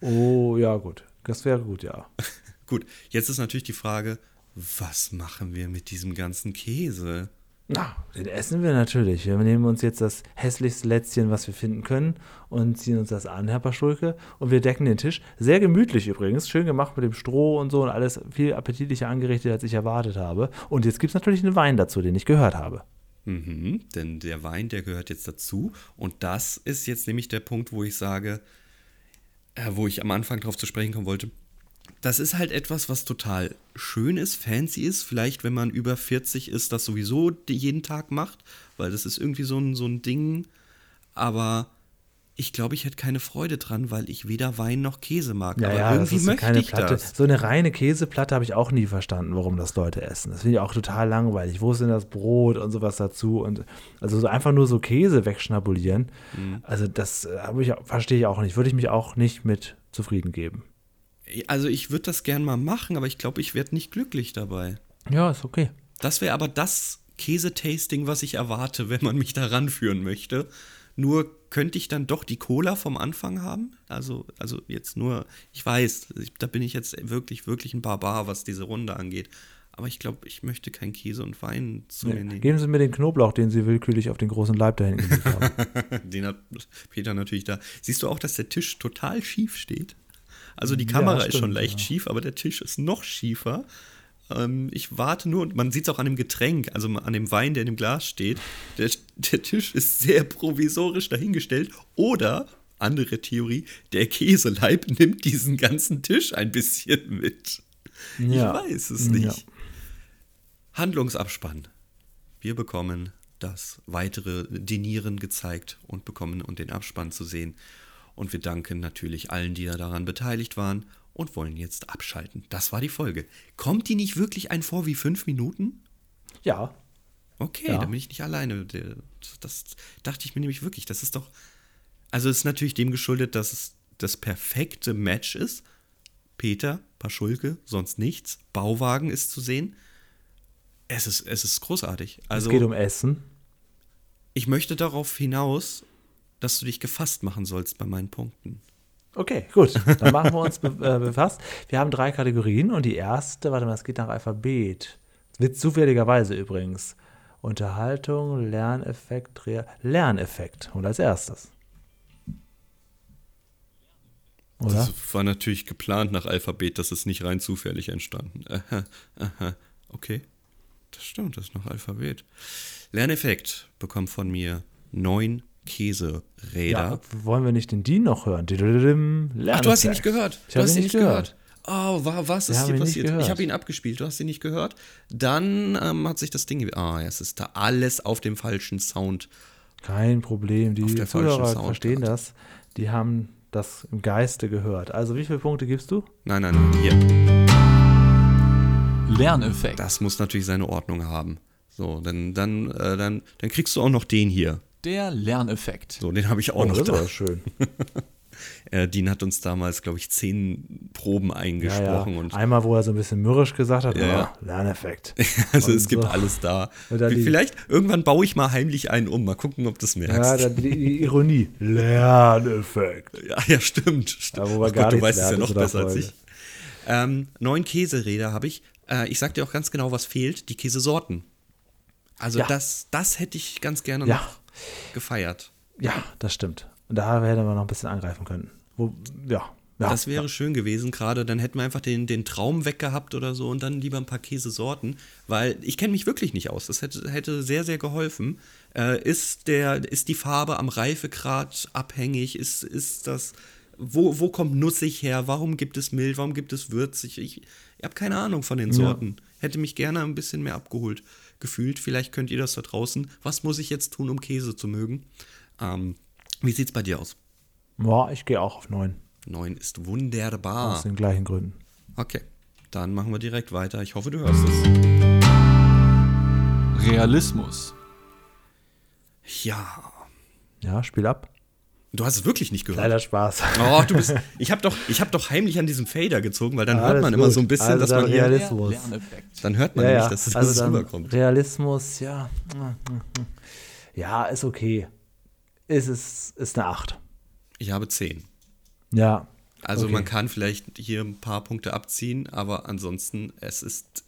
Oh, ja, gut. Das wäre gut, ja. gut, jetzt ist natürlich die Frage, was machen wir mit diesem ganzen Käse? Na, den essen wir natürlich. Wir nehmen uns jetzt das hässlichste Lätzchen, was wir finden können, und ziehen uns das an, Herr Paschulke, und wir decken den Tisch. Sehr gemütlich übrigens, schön gemacht mit dem Stroh und so und alles viel appetitlicher angerichtet, als ich erwartet habe. Und jetzt gibt es natürlich einen Wein dazu, den ich gehört habe. Mhm, denn der Wein, der gehört jetzt dazu. Und das ist jetzt nämlich der Punkt, wo ich sage, äh, wo ich am Anfang drauf zu sprechen kommen wollte. Das ist halt etwas, was total schön ist, fancy ist. Vielleicht, wenn man über 40 ist, das sowieso jeden Tag macht, weil das ist irgendwie so ein, so ein Ding. Aber ich glaube, ich hätte keine Freude dran, weil ich weder Wein noch Käse mag. Ja, Aber ja, irgendwie das ist so möchte keine ich Platte. das. So eine reine Käseplatte habe ich auch nie verstanden, warum das Leute essen. Das finde ich auch total langweilig. Wo ist denn das Brot und sowas dazu? Und also so einfach nur so Käse wegschnabulieren. Mhm. Also das äh, ich, verstehe ich auch nicht. Würde ich mich auch nicht mit zufrieden geben. Also ich würde das gern mal machen, aber ich glaube, ich werde nicht glücklich dabei. Ja, ist okay. Das wäre aber das Käsetasting, was ich erwarte, wenn man mich da ranführen möchte. Nur könnte ich dann doch die Cola vom Anfang haben? Also, also jetzt nur, ich weiß, ich, da bin ich jetzt wirklich, wirklich ein Barbar, was diese Runde angeht. Aber ich glaube, ich möchte kein Käse und Wein zu mir Nee. nehmen. Geben Sie mir den Knoblauch, den Sie willkürlich auf den großen Leib da hinten gelegt haben. Den hat Peter natürlich da. Siehst du auch, dass der Tisch total schief steht? Also die Ja, Kamera ist stimmt, schon leicht ja. schief, aber der Tisch ist noch schiefer. Ähm, ich warte nur, und man sieht es auch an dem Getränk, also an dem Wein, der in dem Glas steht. Der, der Tisch ist sehr provisorisch dahingestellt. Oder, andere Theorie, der Käseleib nimmt diesen ganzen Tisch ein bisschen mit. Ja. Ich weiß es Ja. nicht. Handlungsabspann. Wir bekommen das weitere Dinieren gezeigt und bekommen und den Abspann zu sehen. Und wir danken natürlich allen, die da daran beteiligt waren und wollen jetzt abschalten. Das war die Folge. Kommt die nicht wirklich ein vor wie fünf Minuten? Ja. Okay, Ja. dann bin ich nicht alleine. Das dachte ich mir nämlich wirklich. Das ist doch. Also es ist natürlich dem geschuldet, dass es das perfekte Match ist. Peter, Paschulke, sonst nichts. Bauwagen ist zu sehen. Es ist, es ist großartig. Also es geht um Essen. ich möchte darauf hinaus, dass du dich gefasst machen sollst bei meinen Punkten. Okay, gut. Dann machen wir uns be äh, befasst. Wir haben drei Kategorien und die erste, warte mal, es geht nach Alphabet. Wird zufälligerweise übrigens. Unterhaltung, Lerneffekt, Rea Lerneffekt. Und als erstes. Oder? Das war natürlich geplant nach Alphabet, das ist nicht rein zufällig entstanden. Aha, aha, okay. Das stimmt, das ist nach Alphabet. Lerneffekt bekommt von mir neun Käseräder. ja, wollen wir nicht den Dean noch hören? Ach, du hast ihn nicht gehört. Ich Du hast ihn nicht gehört. gehört. Oh, wa- was ist hier passiert? Ich habe ihn abgespielt, du hast ihn nicht gehört. Dann ähm, hat sich das Ding. Ah, ja, es ist da alles auf dem falschen Sound. Kein Problem. Die Zuhörer verstehen das. Die haben das im Geiste gehört. Also, wie viele Punkte gibst du? Nein, nein, nein, hier. Lerneffekt. Das muss natürlich seine Ordnung haben. So, dann, dann, äh, dann, dann kriegst du auch noch den hier. Der Lerneffekt. So, den habe ich auch noch Oh, das ist da. aber schön. Äh, Dean hat uns damals, glaube ich, zehn Proben Ja, eingesprochen ja. und Einmal, wo er so ein bisschen mürrisch gesagt hat, Ja, ja. oh, Lerneffekt. also und es gibt so. alles da. Vielleicht irgendwann baue ich mal heimlich einen um. Mal gucken, ob du es merkst. Ja, dann die, die Ironie. Lerneffekt. Ja, ja, stimmt. stimmt. Ja, wo wir Ach gar Gott, du weißt es ja noch besser als ich. Ähm, neun Käseräder habe ich. Äh, ich sag dir auch ganz genau, was fehlt. Die Käsesorten. Also Ja. das, das hätte ich ganz gerne Ja. noch gefeiert. Ja, das stimmt. Und da hätten wir noch ein bisschen angreifen können. Wo, ja. ja. das wäre schön gewesen, gerade dann hätten wir einfach den, den Traum weggehabt oder so und dann lieber ein paar Käsesorten, weil ich kenne mich wirklich nicht aus. Das hätte, hätte sehr, sehr geholfen. Äh, ist, der, ist die Farbe am Reifegrad abhängig? Ist, ist das, wo, wo kommt nussig her? Warum gibt es mild? Warum gibt es würzig? Ich, ich habe keine Ahnung von den Sorten. Hätte mich gerne ein bisschen mehr abgeholt gefühlt. Vielleicht könnt ihr das da draußen. Was muss ich jetzt tun, um Käse zu mögen? Ähm, wie sieht's bei dir aus? Boah, ich gehe auch auf neun. Neun ist wunderbar. Aus den gleichen Gründen. Okay, dann machen wir direkt weiter. Ich hoffe, du hörst es. Realismus. Ja, Ja, Spiel ab. Du hast es wirklich nicht gehört. Leider Spaß. Oh, du bist. Ich habe doch, ich hab doch heimlich an diesem Fader gezogen, weil dann hört Alles man immer gut. so ein bisschen, Also dass man hier. Realismus. Dann hört man Ja, nämlich, ja. dass es Also rüberkommt. Realismus, ja. Ja, ist okay. Ist es ist eine 8. Ich habe zehn. Ja. Also Okay. man kann vielleicht hier ein paar Punkte abziehen, aber ansonsten, es ist,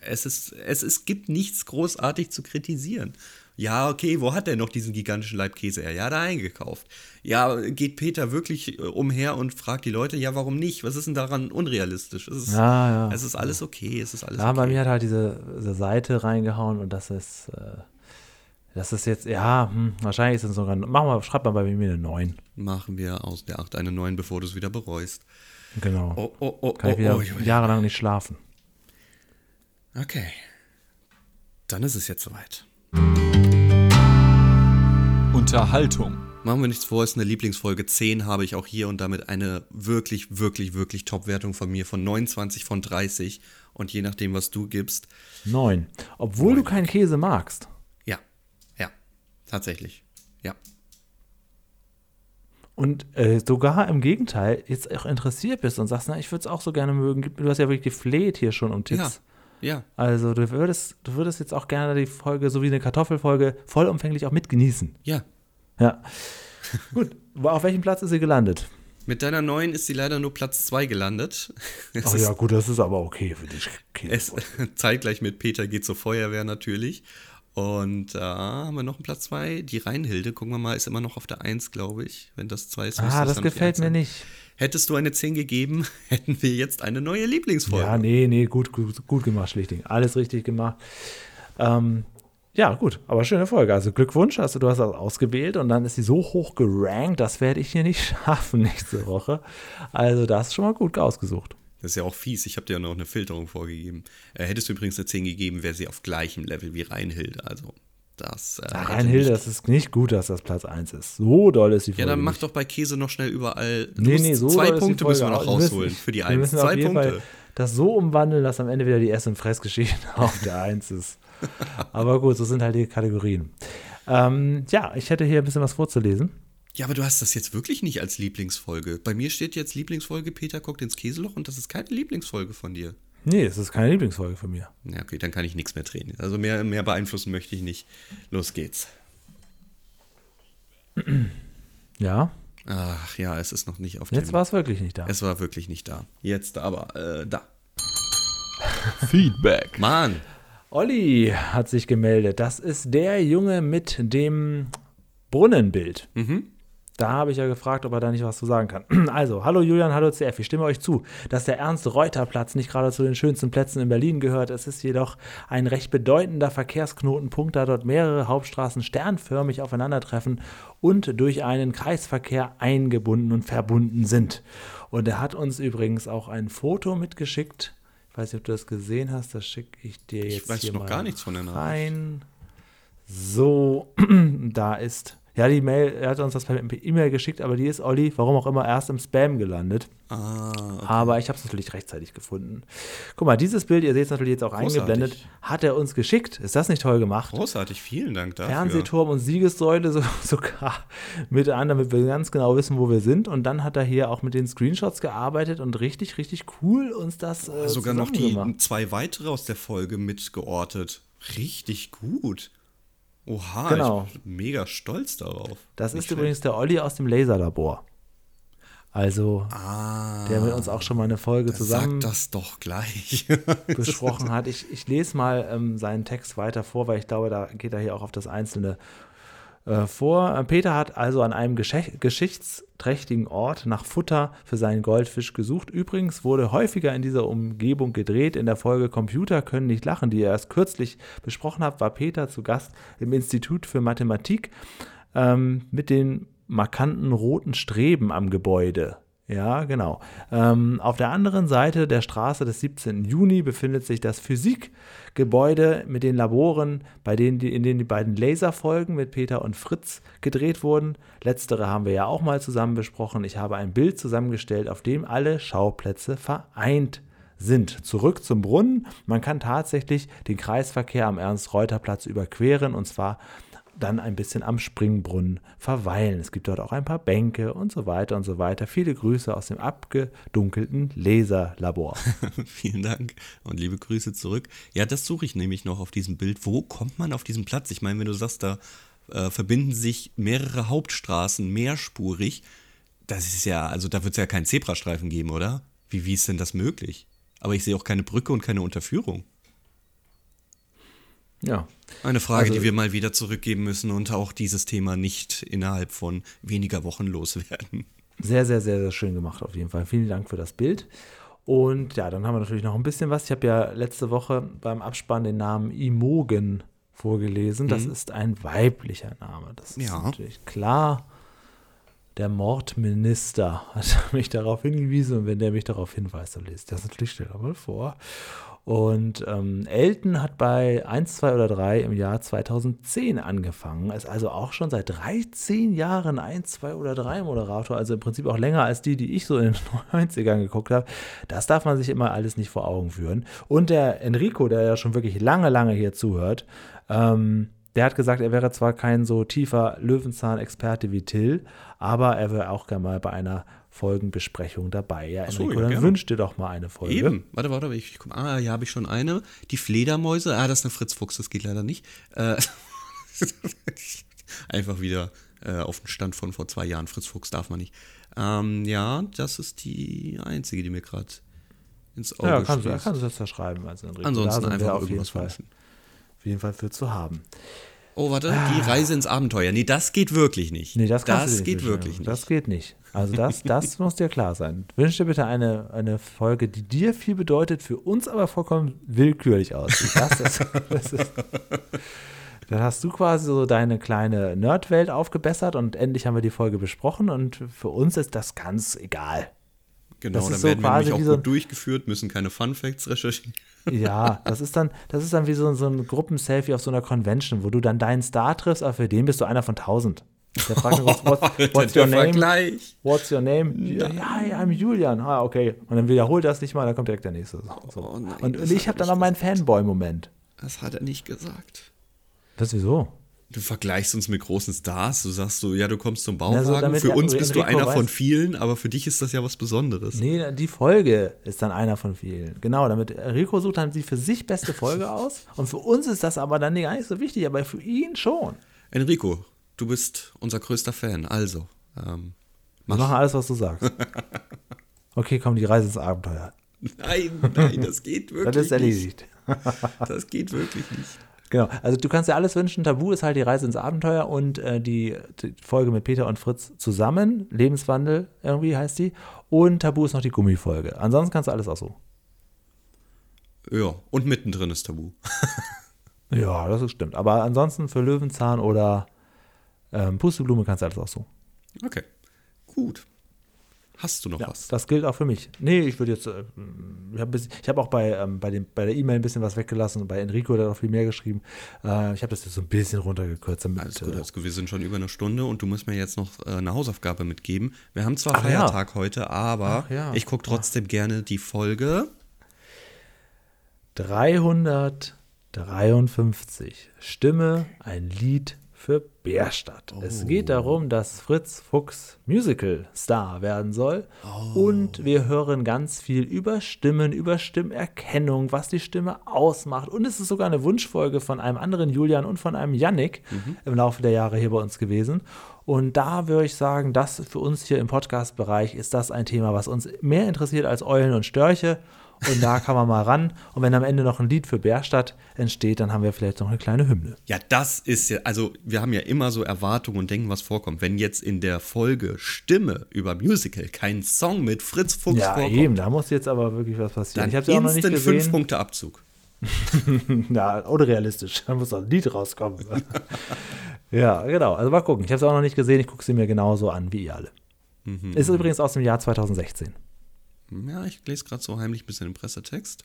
es ist, es, es gibt nichts großartig zu kritisieren. Ja, okay, wo hat er noch diesen gigantischen Leibkäse her? Ja, da eingekauft. Ja, geht Peter wirklich äh, umher und fragt die Leute, ja, warum nicht? Was ist denn daran unrealistisch? Es ist, Ja, ja. es ist alles okay, es ist alles Ja, bei okay. mir hat halt diese, diese Seite reingehauen und das ist, äh, das ist jetzt, ja, hm, wahrscheinlich ist es sogar, mach mal, schreib mal bei mir eine 9. Machen wir aus der 8 eine 9, bevor du es wieder bereust. Genau. Oh, oh, oh, Kann ich oh, wieder oh, Julia. jahrelang nicht schlafen. Okay. Dann ist es jetzt soweit. Unterhaltung. Machen wir nichts vor, ist eine Lieblingsfolge. 10 habe ich auch hier und damit eine wirklich, wirklich, wirklich Top-Wertung von mir von 29 von 30. Und je nachdem, was du gibst. Neun. Obwohl Neun. du keinen Käse magst. Ja, ja, tatsächlich. Ja. Und äh, sogar im Gegenteil, jetzt auch interessiert bist und sagst, na, ich würde es auch so gerne mögen. Du hast ja wirklich gefleht hier schon um Tipps. Ja. Also du würdest, du würdest jetzt auch gerne die Folge, so wie eine Kartoffelfolge, vollumfänglich auch mitgenießen. Ja. Ja. Gut, auf welchem Platz ist sie gelandet? Mit deiner neuen ist sie leider nur Platz 2 gelandet. Es Ach ist ja, gut, das ist aber okay für dich. Okay. Es, zeitgleich mit Peter geht zur Feuerwehr natürlich. Und da haben wir noch einen Platz 2. Die Reinhilde, gucken wir mal, ist immer noch auf der 1, glaube ich. Wenn das 2 ist, ah, das gefällt 1 mir nicht. Hättest du eine 10 gegeben, hätten wir jetzt eine neue Lieblingsfolge. Ja, nee, nee, gut, gut, gut gemacht, Schlichting. Alles richtig gemacht. Ähm, ja, gut, aber schöne Folge. Also Glückwunsch, also du hast das ausgewählt und dann ist sie so hoch gerankt, das werde ich hier nicht schaffen nächste Woche. Also das ist schon mal gut ausgesucht. Das ist ja auch fies. Ich habe dir ja noch eine Filterung vorgegeben. Äh, hättest du übrigens eine 10 gegeben, wäre sie auf gleichem Level wie Reinhilde. Also, das. Äh, nicht- das ist nicht gut, dass das Platz 1 ist. So doll ist die Folge. Ja, dann mach doch bei Käse noch schnell überall. Du Nee, nee, so zwei doll ist die Punkte müssen wir noch rausholen müssen- für die Wir 1. müssen auf Zwei jeden Punkte. Fall das so umwandeln, dass am Ende wieder die Ess- und Fressgeschichte auf der 1 ist. Aber gut, so sind halt die Kategorien. Ähm, ja, ich hätte hier ein bisschen was vorzulesen. Ja, aber du hast das jetzt wirklich nicht als Lieblingsfolge. Bei mir steht jetzt Lieblingsfolge Peter guckt ins Käseloch und das ist keine Lieblingsfolge von dir. Nee, es ist keine Lieblingsfolge von mir. Ja, okay, dann kann ich nichts mehr drehen. Also mehr, mehr beeinflussen möchte ich nicht. Los geht's. Ja, Ach ja, es ist noch nicht auf jetzt dem. war es wirklich nicht da. Es war wirklich nicht da. Jetzt aber, äh, da. Feedback. Mann, Olli hat sich gemeldet. Das ist der Junge mit dem Brunnenbild. Da habe ich ja gefragt, ob er da nicht was zu sagen kann. Also, hallo Julian, hallo CF. Ich stimme euch zu, dass der Ernst-Reuter-Platz nicht gerade zu den schönsten Plätzen in Berlin gehört. Es ist jedoch ein recht bedeutender Verkehrsknotenpunkt, da dort mehrere Hauptstraßen sternförmig aufeinandertreffen und durch einen Kreisverkehr eingebunden und verbunden sind. Und er hat uns übrigens auch ein Foto mitgeschickt. Ich weiß nicht, ob du das gesehen hast. Das schicke ich dir jetzt weiß hier noch mal gar nichts von der Nachricht. rein. So, da ist. Ja, die Mail, er hat uns das per E-Mail geschickt, aber die ist Olli, warum auch immer, erst im Spam gelandet. ah, Aber ich habe es natürlich rechtzeitig gefunden. Guck mal, dieses Bild, ihr seht es natürlich jetzt auch Großartig. eingeblendet, hat er uns geschickt. Ist das nicht toll gemacht? großartig, vielen Dank dafür. Fernsehturm und Siegessäule so, sogar miteinander, damit wir ganz genau wissen, wo wir sind. Und dann hat er hier auch mit den Screenshots gearbeitet und richtig, richtig cool uns das äh, Sogar noch die zusammengemacht. zwei weitere aus der Folge mitgeortet. Richtig gut. Oha, Genau. ich bin mega stolz darauf. Das Nicht ist übrigens der Olli aus dem Laserlabor. Also, Ah, der mit uns auch schon mal eine Folge zusammen das doch gleich. besprochen hat. Ich, ich lese mal ähm, seinen Text weiter vor, weil ich glaube, da geht er hier auch auf das Einzelne äh, vor. Peter hat also an einem gesche- geschichtsträchtigen Ort nach Futter für seinen Goldfisch gesucht. Übrigens wurde häufiger in dieser Umgebung gedreht. In der Folge Computer können nicht lachen, die ihr erst kürzlich besprochen habt, war Peter zu Gast im Institut für Mathematik ähm, mit den markanten roten Streben am Gebäude. Ja, genau. Ähm, auf der anderen Seite der Straße des 17. Juni befindet sich das Physikgebäude mit den Laboren, bei denen die, in denen die beiden Laserfolgen mit Peter und Fritz gedreht wurden. Letztere haben wir ja auch mal zusammen besprochen. Ich habe ein Bild zusammengestellt, auf dem alle Schauplätze vereint sind. Zurück zum Brunnen. Man kann tatsächlich den Kreisverkehr am Ernst-Reuter-Platz überqueren und zwar dann ein bisschen am Springbrunnen verweilen. Es gibt dort auch ein paar Bänke und so weiter und so weiter. Viele Grüße aus dem abgedunkelten Laserlabor. Vielen Dank und liebe Grüße zurück. Ja, das suche ich nämlich noch auf diesem Bild. Wo kommt man auf diesen Platz? Ich meine, wenn du sagst, da äh, verbinden sich mehrere Hauptstraßen mehrspurig, das ist ja, also da wird es ja keinen Zebrastreifen geben, oder? Wie, wie ist denn das möglich? Aber ich sehe auch keine Brücke und keine Unterführung. Ja, Eine Frage, Also- die wir mal wieder zurückgeben müssen und auch dieses Thema nicht innerhalb von weniger Wochen loswerden. sehr, sehr, sehr, sehr schön gemacht auf jeden Fall. Vielen Dank für das Bild. Und ja, dann haben wir natürlich noch ein bisschen was. Ich habe ja letzte Woche beim Abspann den Namen Imogen vorgelesen. Das ist ein weiblicher Name. Das ist Ja. natürlich klar. Der Mordminister hat mich darauf hingewiesen und wenn der mich darauf hinweist, dann lese ich das natürlich schnell mal vor. Und ähm, Elton hat bei 1, 2 oder 3 im Jahr 2010 angefangen. Ist also auch schon seit 13 Jahren 1, 2 oder 3 Moderator. Also im Prinzip auch länger als die, die ich so in den 90ern geguckt habe. Das darf man sich immer alles nicht vor Augen führen. Und der Enrico, der ja schon wirklich lange, lange hier zuhört, ähm, der hat gesagt, er wäre zwar kein so tiefer Löwenzahn-Experte wie Till, aber er wäre auch gerne mal bei einer Folgenbesprechung dabei. Ja, so, Enrico, ja, dann gerne. wünsch dir doch mal eine Folge. Eben. Warte, warte, ich, ich guck, Ah, ja, habe ich schon eine. Die Fledermäuse. Ah, das ist eine Fritz Fuchs, das geht leider nicht. Äh, einfach wieder äh, auf den Stand von vor zwei Jahren. Fritz Fuchs darf man nicht. Ähm, ja, das ist die einzige, die mir gerade ins Auge Ja, kannst du, kannst du das da schreiben. Also Enrico. Ansonsten einfach auf jeden Fall, auf jeden Fall für zu haben. Oh, warte, die Reise ins Abenteuer. Nee, das geht wirklich nicht. Ah. Nee, das, das dir geht wirklich nicht. Das geht nicht. Also das, das muss dir klar sein. Wünsch dir bitte eine, eine Folge, die dir viel bedeutet, für uns aber vollkommen willkürlich aussieht. Das ist, das ist, dann hast du quasi so deine kleine Nerdwelt aufgebessert und endlich haben wir die Folge besprochen und für uns ist das ganz egal. genau, das dann so werden wir quasi nämlich auch so- gut durchgeführt, müssen keine Fun Facts recherchieren. Ja, das ist dann, das ist dann wie so, so ein Gruppenselfie auf so einer Convention, wo du dann deinen Star triffst, aber für den bist du einer von tausend. Der fragt mich, what's, what's Der your name? Vergleich. What's your name? Ja, hi, I'm Julian. Ah, okay. Und dann wiederholt das nicht mal, dann kommt direkt der nächste. So. Oh nein, und, ich habe dann noch nicht meinen Fanboy-Moment. Das hat er nicht gesagt. Das wieso? Du vergleichst uns mit großen Stars. Du sagst so, ja, du kommst zum so Bauwagen. damit für uns bist du einer von vielen, aber für dich ist das ja was Besonderes. Nee, die Folge ist dann einer von vielen. Genau, damit Rico sucht dann die für sich beste Folge aus. Und für uns ist das aber dann gar nicht so wichtig, aber für ihn schon. Enrico, du bist unser größter Fan. Also, ähm, Wir machen alles, was du sagst. Okay, komm, die Reise ins Abenteuer. nein, nein, das geht wirklich Das ist erledigt. nicht. Das geht wirklich nicht. Genau, also du kannst dir alles wünschen. Tabu ist halt die Reise ins Abenteuer und äh, die, die Folge mit Peter und Fritz zusammen. Lebenswandel irgendwie heißt die. Und Tabu ist noch die Gummifolge. Ansonsten kannst du alles auch so. Ja, und mittendrin ist Tabu. Ja, das ist stimmt. Aber ansonsten für Löwenzahn oder ähm, Pusteblume kannst du alles auch so. Okay, gut. Hast du noch Ja, was? das gilt auch für mich. Nee, ich würde jetzt, äh, ich habe hab auch bei, ähm, bei, dem, bei der E-Mail ein bisschen was weggelassen und bei Enrico hat er noch viel mehr geschrieben. Äh, ich habe das jetzt so ein bisschen runtergekürzt. Damit, Alles gut, äh, alles gut. Wir sind schon über eine Stunde und du musst mir jetzt noch äh, eine Hausaufgabe mitgeben. Wir haben zwar Ach ja. Feiertag heute, aber ja. ich gucke trotzdem gerne die Folge. 353. Stimme, ein Lied für Bärstadt. Es Oh. geht darum, dass Fritz Fuchs Musical-Star werden soll. Und wir hören ganz viel über Stimmen, über Stimmerkennung, was die Stimme ausmacht. Und es ist sogar eine Wunschfolge von einem anderen Julian und von einem Yannick im Laufe der Jahre hier bei uns gewesen. Und da würde ich sagen, das für uns hier im Podcast-Bereich ist das ein Thema, was uns mehr interessiert als Eulen und Störche. Und da kann man mal ran. Und wenn am Ende noch ein Lied für Bärstadt entsteht, dann haben wir vielleicht noch eine kleine Hymne. Ja, das ist ja, also wir haben ja immer so Erwartungen und denken, was vorkommt. Wenn jetzt in der Folge Stimme über Musical kein Song mit Fritz Fuchs Ja, vorkommt, eben, da muss jetzt aber wirklich was passieren. dann ich habe auch noch nicht fünf. Punkte Abzug. Ja, unrealistisch. Da muss doch ein Lied rauskommen. ja, genau. Also mal gucken. Ich habe sie auch noch nicht gesehen. Ich gucke sie mir genauso an wie ihr alle. Mhm. Ist übrigens aus dem Jahr 2016. Ja, ich lese gerade so heimlich ein bisschen den Pressetext.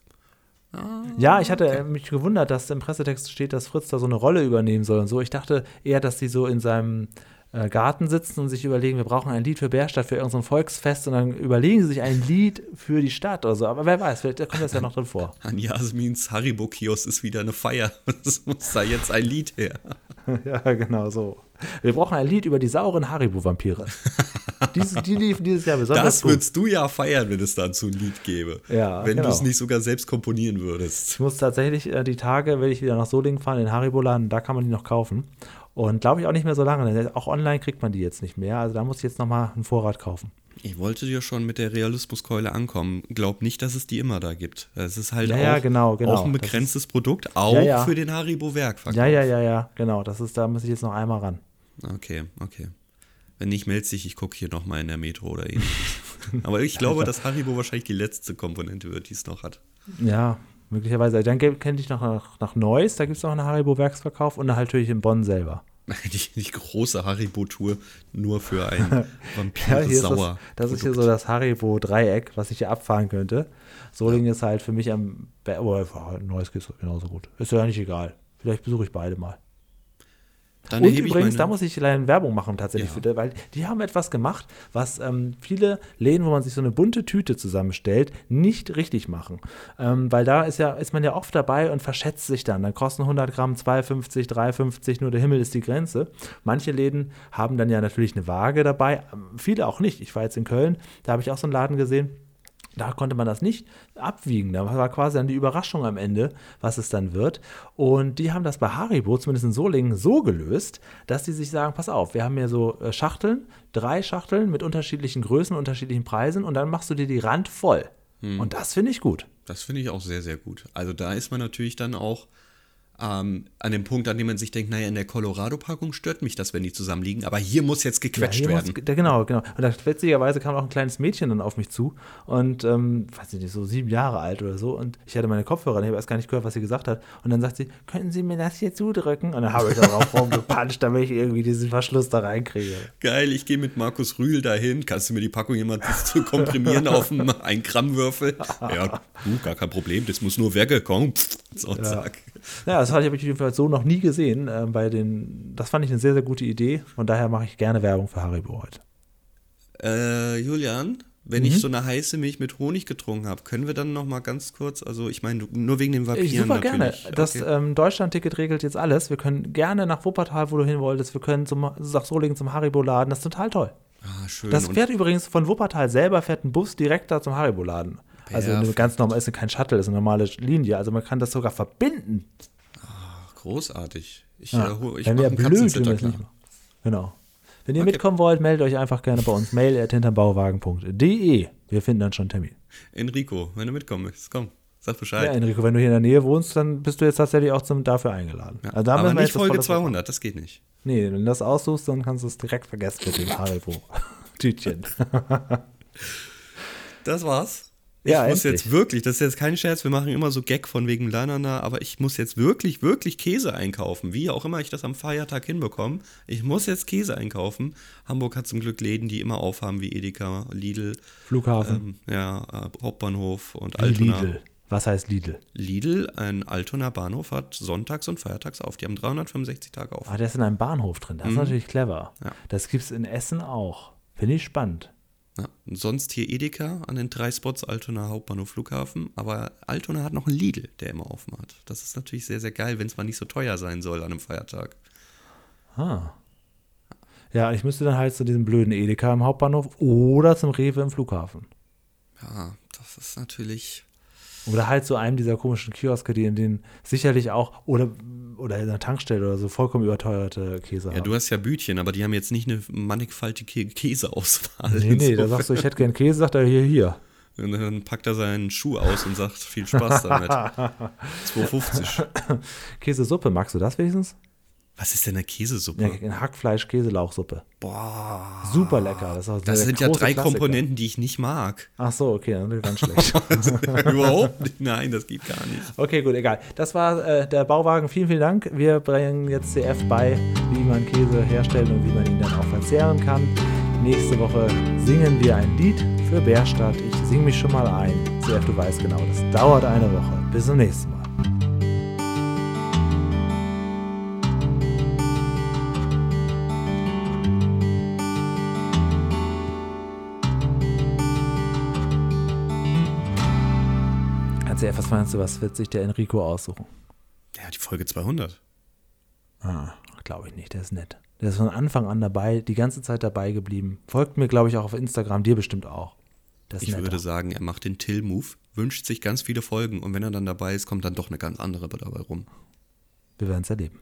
Ja, ich hatte äh, mich gewundert, dass im Pressetext steht, dass Fritz da so eine Rolle übernehmen soll und so. Ich dachte eher, dass die so in seinem äh, Garten sitzen und sich überlegen, wir brauchen ein Lied für Bärstadt, für irgendein Volksfest und dann überlegen sie sich ein Lied für die Stadt oder so. Aber wer weiß, vielleicht kommt das ja noch drin vor. An Jasmins Haribo-Kiosk ist wieder eine Feier. Es muss da jetzt ein Lied her. ja, genau so. Wir brauchen ein Lied über die sauren Haribo-Vampire. die, die liefen dieses Jahr besonders Das gut. würdest du ja feiern, wenn es dazu ein Lied gäbe. Ja, wenn genau. du es nicht sogar selbst komponieren würdest. Ich muss tatsächlich äh, die Tage, wenn ich wieder nach Solingen fahren, in den Haribo-Laden, da kann man die noch kaufen. Und glaube ich auch nicht mehr so lange, denn auch online kriegt man die jetzt nicht mehr. Also da muss ich jetzt nochmal einen Vorrat kaufen. Ich wollte dir schon mit der Realismuskeule ankommen. Glaub nicht, dass es die immer da gibt. Es ist halt Ja, auch, ja, genau, genau. auch ein begrenztes Produkt, auch Ja, ja. für den Haribo-Werkverkauf. Ja, ja, ja, ja, genau. Das ist, da muss ich jetzt noch einmal ran. Okay, okay. Wenn nicht, melde dich, ich gucke hier nochmal in der Metro oder ähnliches. Aber ich glaube, dass Haribo wahrscheinlich die letzte Komponente wird, die es noch hat. Ja, möglicherweise. Dann kenne ich noch nach, nach Neuss, da gibt es noch einen Haribo-Werksverkauf und dann halt natürlich in Bonn selber. Die, die große Haribo-Tour nur für ein Ja, Vampir sauer. das, das ist hier so das Haribo-Dreieck, was ich hier abfahren könnte. Solingen ist halt für mich am be- oh, neues ist genauso gut. Ist ja nicht egal. Vielleicht besuche ich beide mal. Dann Und übrigens, da muss ich leider Werbung machen tatsächlich, Ja. für, weil die haben etwas gemacht, was ähm, viele Läden, wo man sich so eine bunte Tüte zusammenstellt, nicht richtig machen. Ähm, weil da ist ja ist man ja oft dabei und verschätzt sich dann. Dann kosten 100 Gramm 2,50, 3,50, nur der Himmel ist die Grenze. Manche Läden haben dann ja natürlich eine Waage dabei, ähm, viele auch nicht. Ich war jetzt in Köln, da habe ich auch so einen Laden gesehen. Da konnte man das nicht abwiegen. Da war quasi dann die Überraschung am Ende, was es dann wird. Und die haben das bei Haribo, zumindest in Solingen, so gelöst, dass die sich sagen: Pass auf, wir haben hier so äh, Schachteln, drei Schachteln mit unterschiedlichen Größen, unterschiedlichen Preisen und dann machst du dir die Rand voll. Und das finde ich gut. Das finde ich auch sehr, sehr gut. Also da ist man natürlich dann auch ähm, an dem Punkt, an dem man sich denkt, naja, in der Colorado-Packung stört mich das, wenn die zusammenliegen, aber hier muss jetzt gequetscht hier werden. muss- da- genau, genau. Und da witzigerweise kam auch ein kleines Mädchen dann auf mich zu und, ähm, weiß ich nicht, so sieben Jahre alt oder so. Und ich hatte meine Kopfhörer, ich habe erst gar nicht gehört, was sie gesagt hat. Und dann sagt sie, könnten Sie mir das hier zudrücken? Und dann habe ich darauf rumgepanscht, damit ich irgendwie diesen Verschluss da reinkriege. Geil, ich gehe mit Markus Rühl dahin. Kannst du mir die Packung jemand zu komprimieren auf einen 1 Gramm Würfel? Ja, du, gar kein Problem. Das muss nur weggekommen. So, zack. Ja, das habe ich auf jeden Fall so noch nie gesehen. Äh, bei den, das fand ich eine sehr, sehr gute Idee. Von daher mache ich gerne Werbung für Haribo heute. Äh, Julian, wenn Mhm. ich so eine heiße Milch mit Honig getrunken habe, können wir dann noch mal ganz kurz, also ich meine, nur wegen den Vampiren Ich, super gerne. natürlich. Das Okay. ähm, Deutschland-Ticket regelt jetzt alles. Wir können gerne nach Wuppertal, wo du hin wolltest. Wir können zum, nach Solingen zum Haribo-Laden. Das ist total toll. ah, schön. Das Und- fährt übrigens von Wuppertal selber, fährt ein Bus direkt da zum Haribo-Laden. Also eine ganz normal, ist kein Shuttle, ist eine normale Linie. Also man kann das sogar verbinden. Großartig. Ich, Ja. äh, ich blöd, wenn wir Katzenzitter es nicht machen. Genau. Wenn ihr Okay. mitkommen wollt, meldet euch einfach gerne bei uns. Mail at hintermbauwagen.de. Wir finden dann schon einen Termin. Enrico, wenn du mitkommen möchtest, komm, sag Bescheid. Ja, Enrico, wenn du hier in der Nähe wohnst, dann bist du jetzt tatsächlich auch zum, dafür eingeladen. Ja, Also da aber nicht das Folge Programm- 200, das geht nicht. Nee, wenn du das aussuchst, dann kannst du es direkt vergessen mit dem Haribo-Tütchen. Das war's. Ja, ich muss endlich. jetzt wirklich, das ist jetzt kein Scherz, wir machen immer so Gag von wegen Lanana, aber ich muss jetzt wirklich, wirklich Käse einkaufen. Wie auch immer ich das am Feiertag hinbekomme. Ich muss jetzt Käse einkaufen. Hamburg hat zum Glück Läden, die immer aufhaben, wie Edeka, Lidl, Flughafen. ähm, ja, äh, Hauptbahnhof und Wie Altona. Lidl. Was heißt Lidl? Lidl, ein Altonaer Bahnhof, hat sonntags und feiertags auf. Die haben 365 Tage auf. Ah, der ist in einem Bahnhof drin. Das ist natürlich clever. Mhm. Ja. Das gibt es in Essen auch. Finde ich spannend. Ja, sonst hier Edeka an den drei Spots, Altona, Hauptbahnhof, Flughafen. Aber Altona hat noch einen Lidl, der immer offen hat. Das ist natürlich sehr, sehr geil, wenn es mal nicht so teuer sein soll an einem Feiertag. Ah. Ja, ich müsste dann halt zu diesem blöden Edeka im Hauptbahnhof oder zum Rewe im Flughafen. Ja, das ist natürlich. Oder halt zu einem dieser komischen Kioske, die in denen sicherlich auch, oder, oder in einer Tankstelle oder so vollkommen überteuerte Käse Ja, haben. du hast ja Bütchen, aber die haben jetzt nicht eine mannigfaltige Käseauswahl. nee, nee, da sagst du, ich hätte gern Käse, sagt er hier, hier. Und dann packt er seinen Schuh aus und sagt, viel Spaß damit. 2,50. Käsesuppe, magst du das wenigstens? Was ist denn eine Käsesuppe? Ja, in Hackfleisch, Käselauchsuppe. Boah. Super lecker. Das, Das sind ja drei Klassiker. Komponenten, die ich nicht mag. Ach so, okay, dann ist ganz schlecht. Überhaupt nicht. Nein, das geht gar nicht. Okay, gut, egal. Das war äh, der Bauwagen. Vielen, vielen Dank. Wir bringen jetzt CF bei, wie man Käse herstellt und wie man ihn dann auch verzehren kann. Nächste Woche singen wir ein Lied für Bärstadt. Ich singe mich schon mal ein. CF, du weißt genau, das dauert eine Woche. Bis zum nächsten Mal. CF, was meinst du, was wird sich der Enrico aussuchen? Ja, die Folge 200. Ah, glaube ich nicht. Der ist nett. Der ist von Anfang an dabei, die ganze Zeit dabei geblieben. Folgt mir, glaube ich, auch auf Instagram, dir bestimmt auch. Ich netter. würde sagen, er macht den Till-Move, wünscht sich ganz viele Folgen und wenn er dann dabei ist, kommt dann doch eine ganz andere dabei rum. Wir werden es erleben.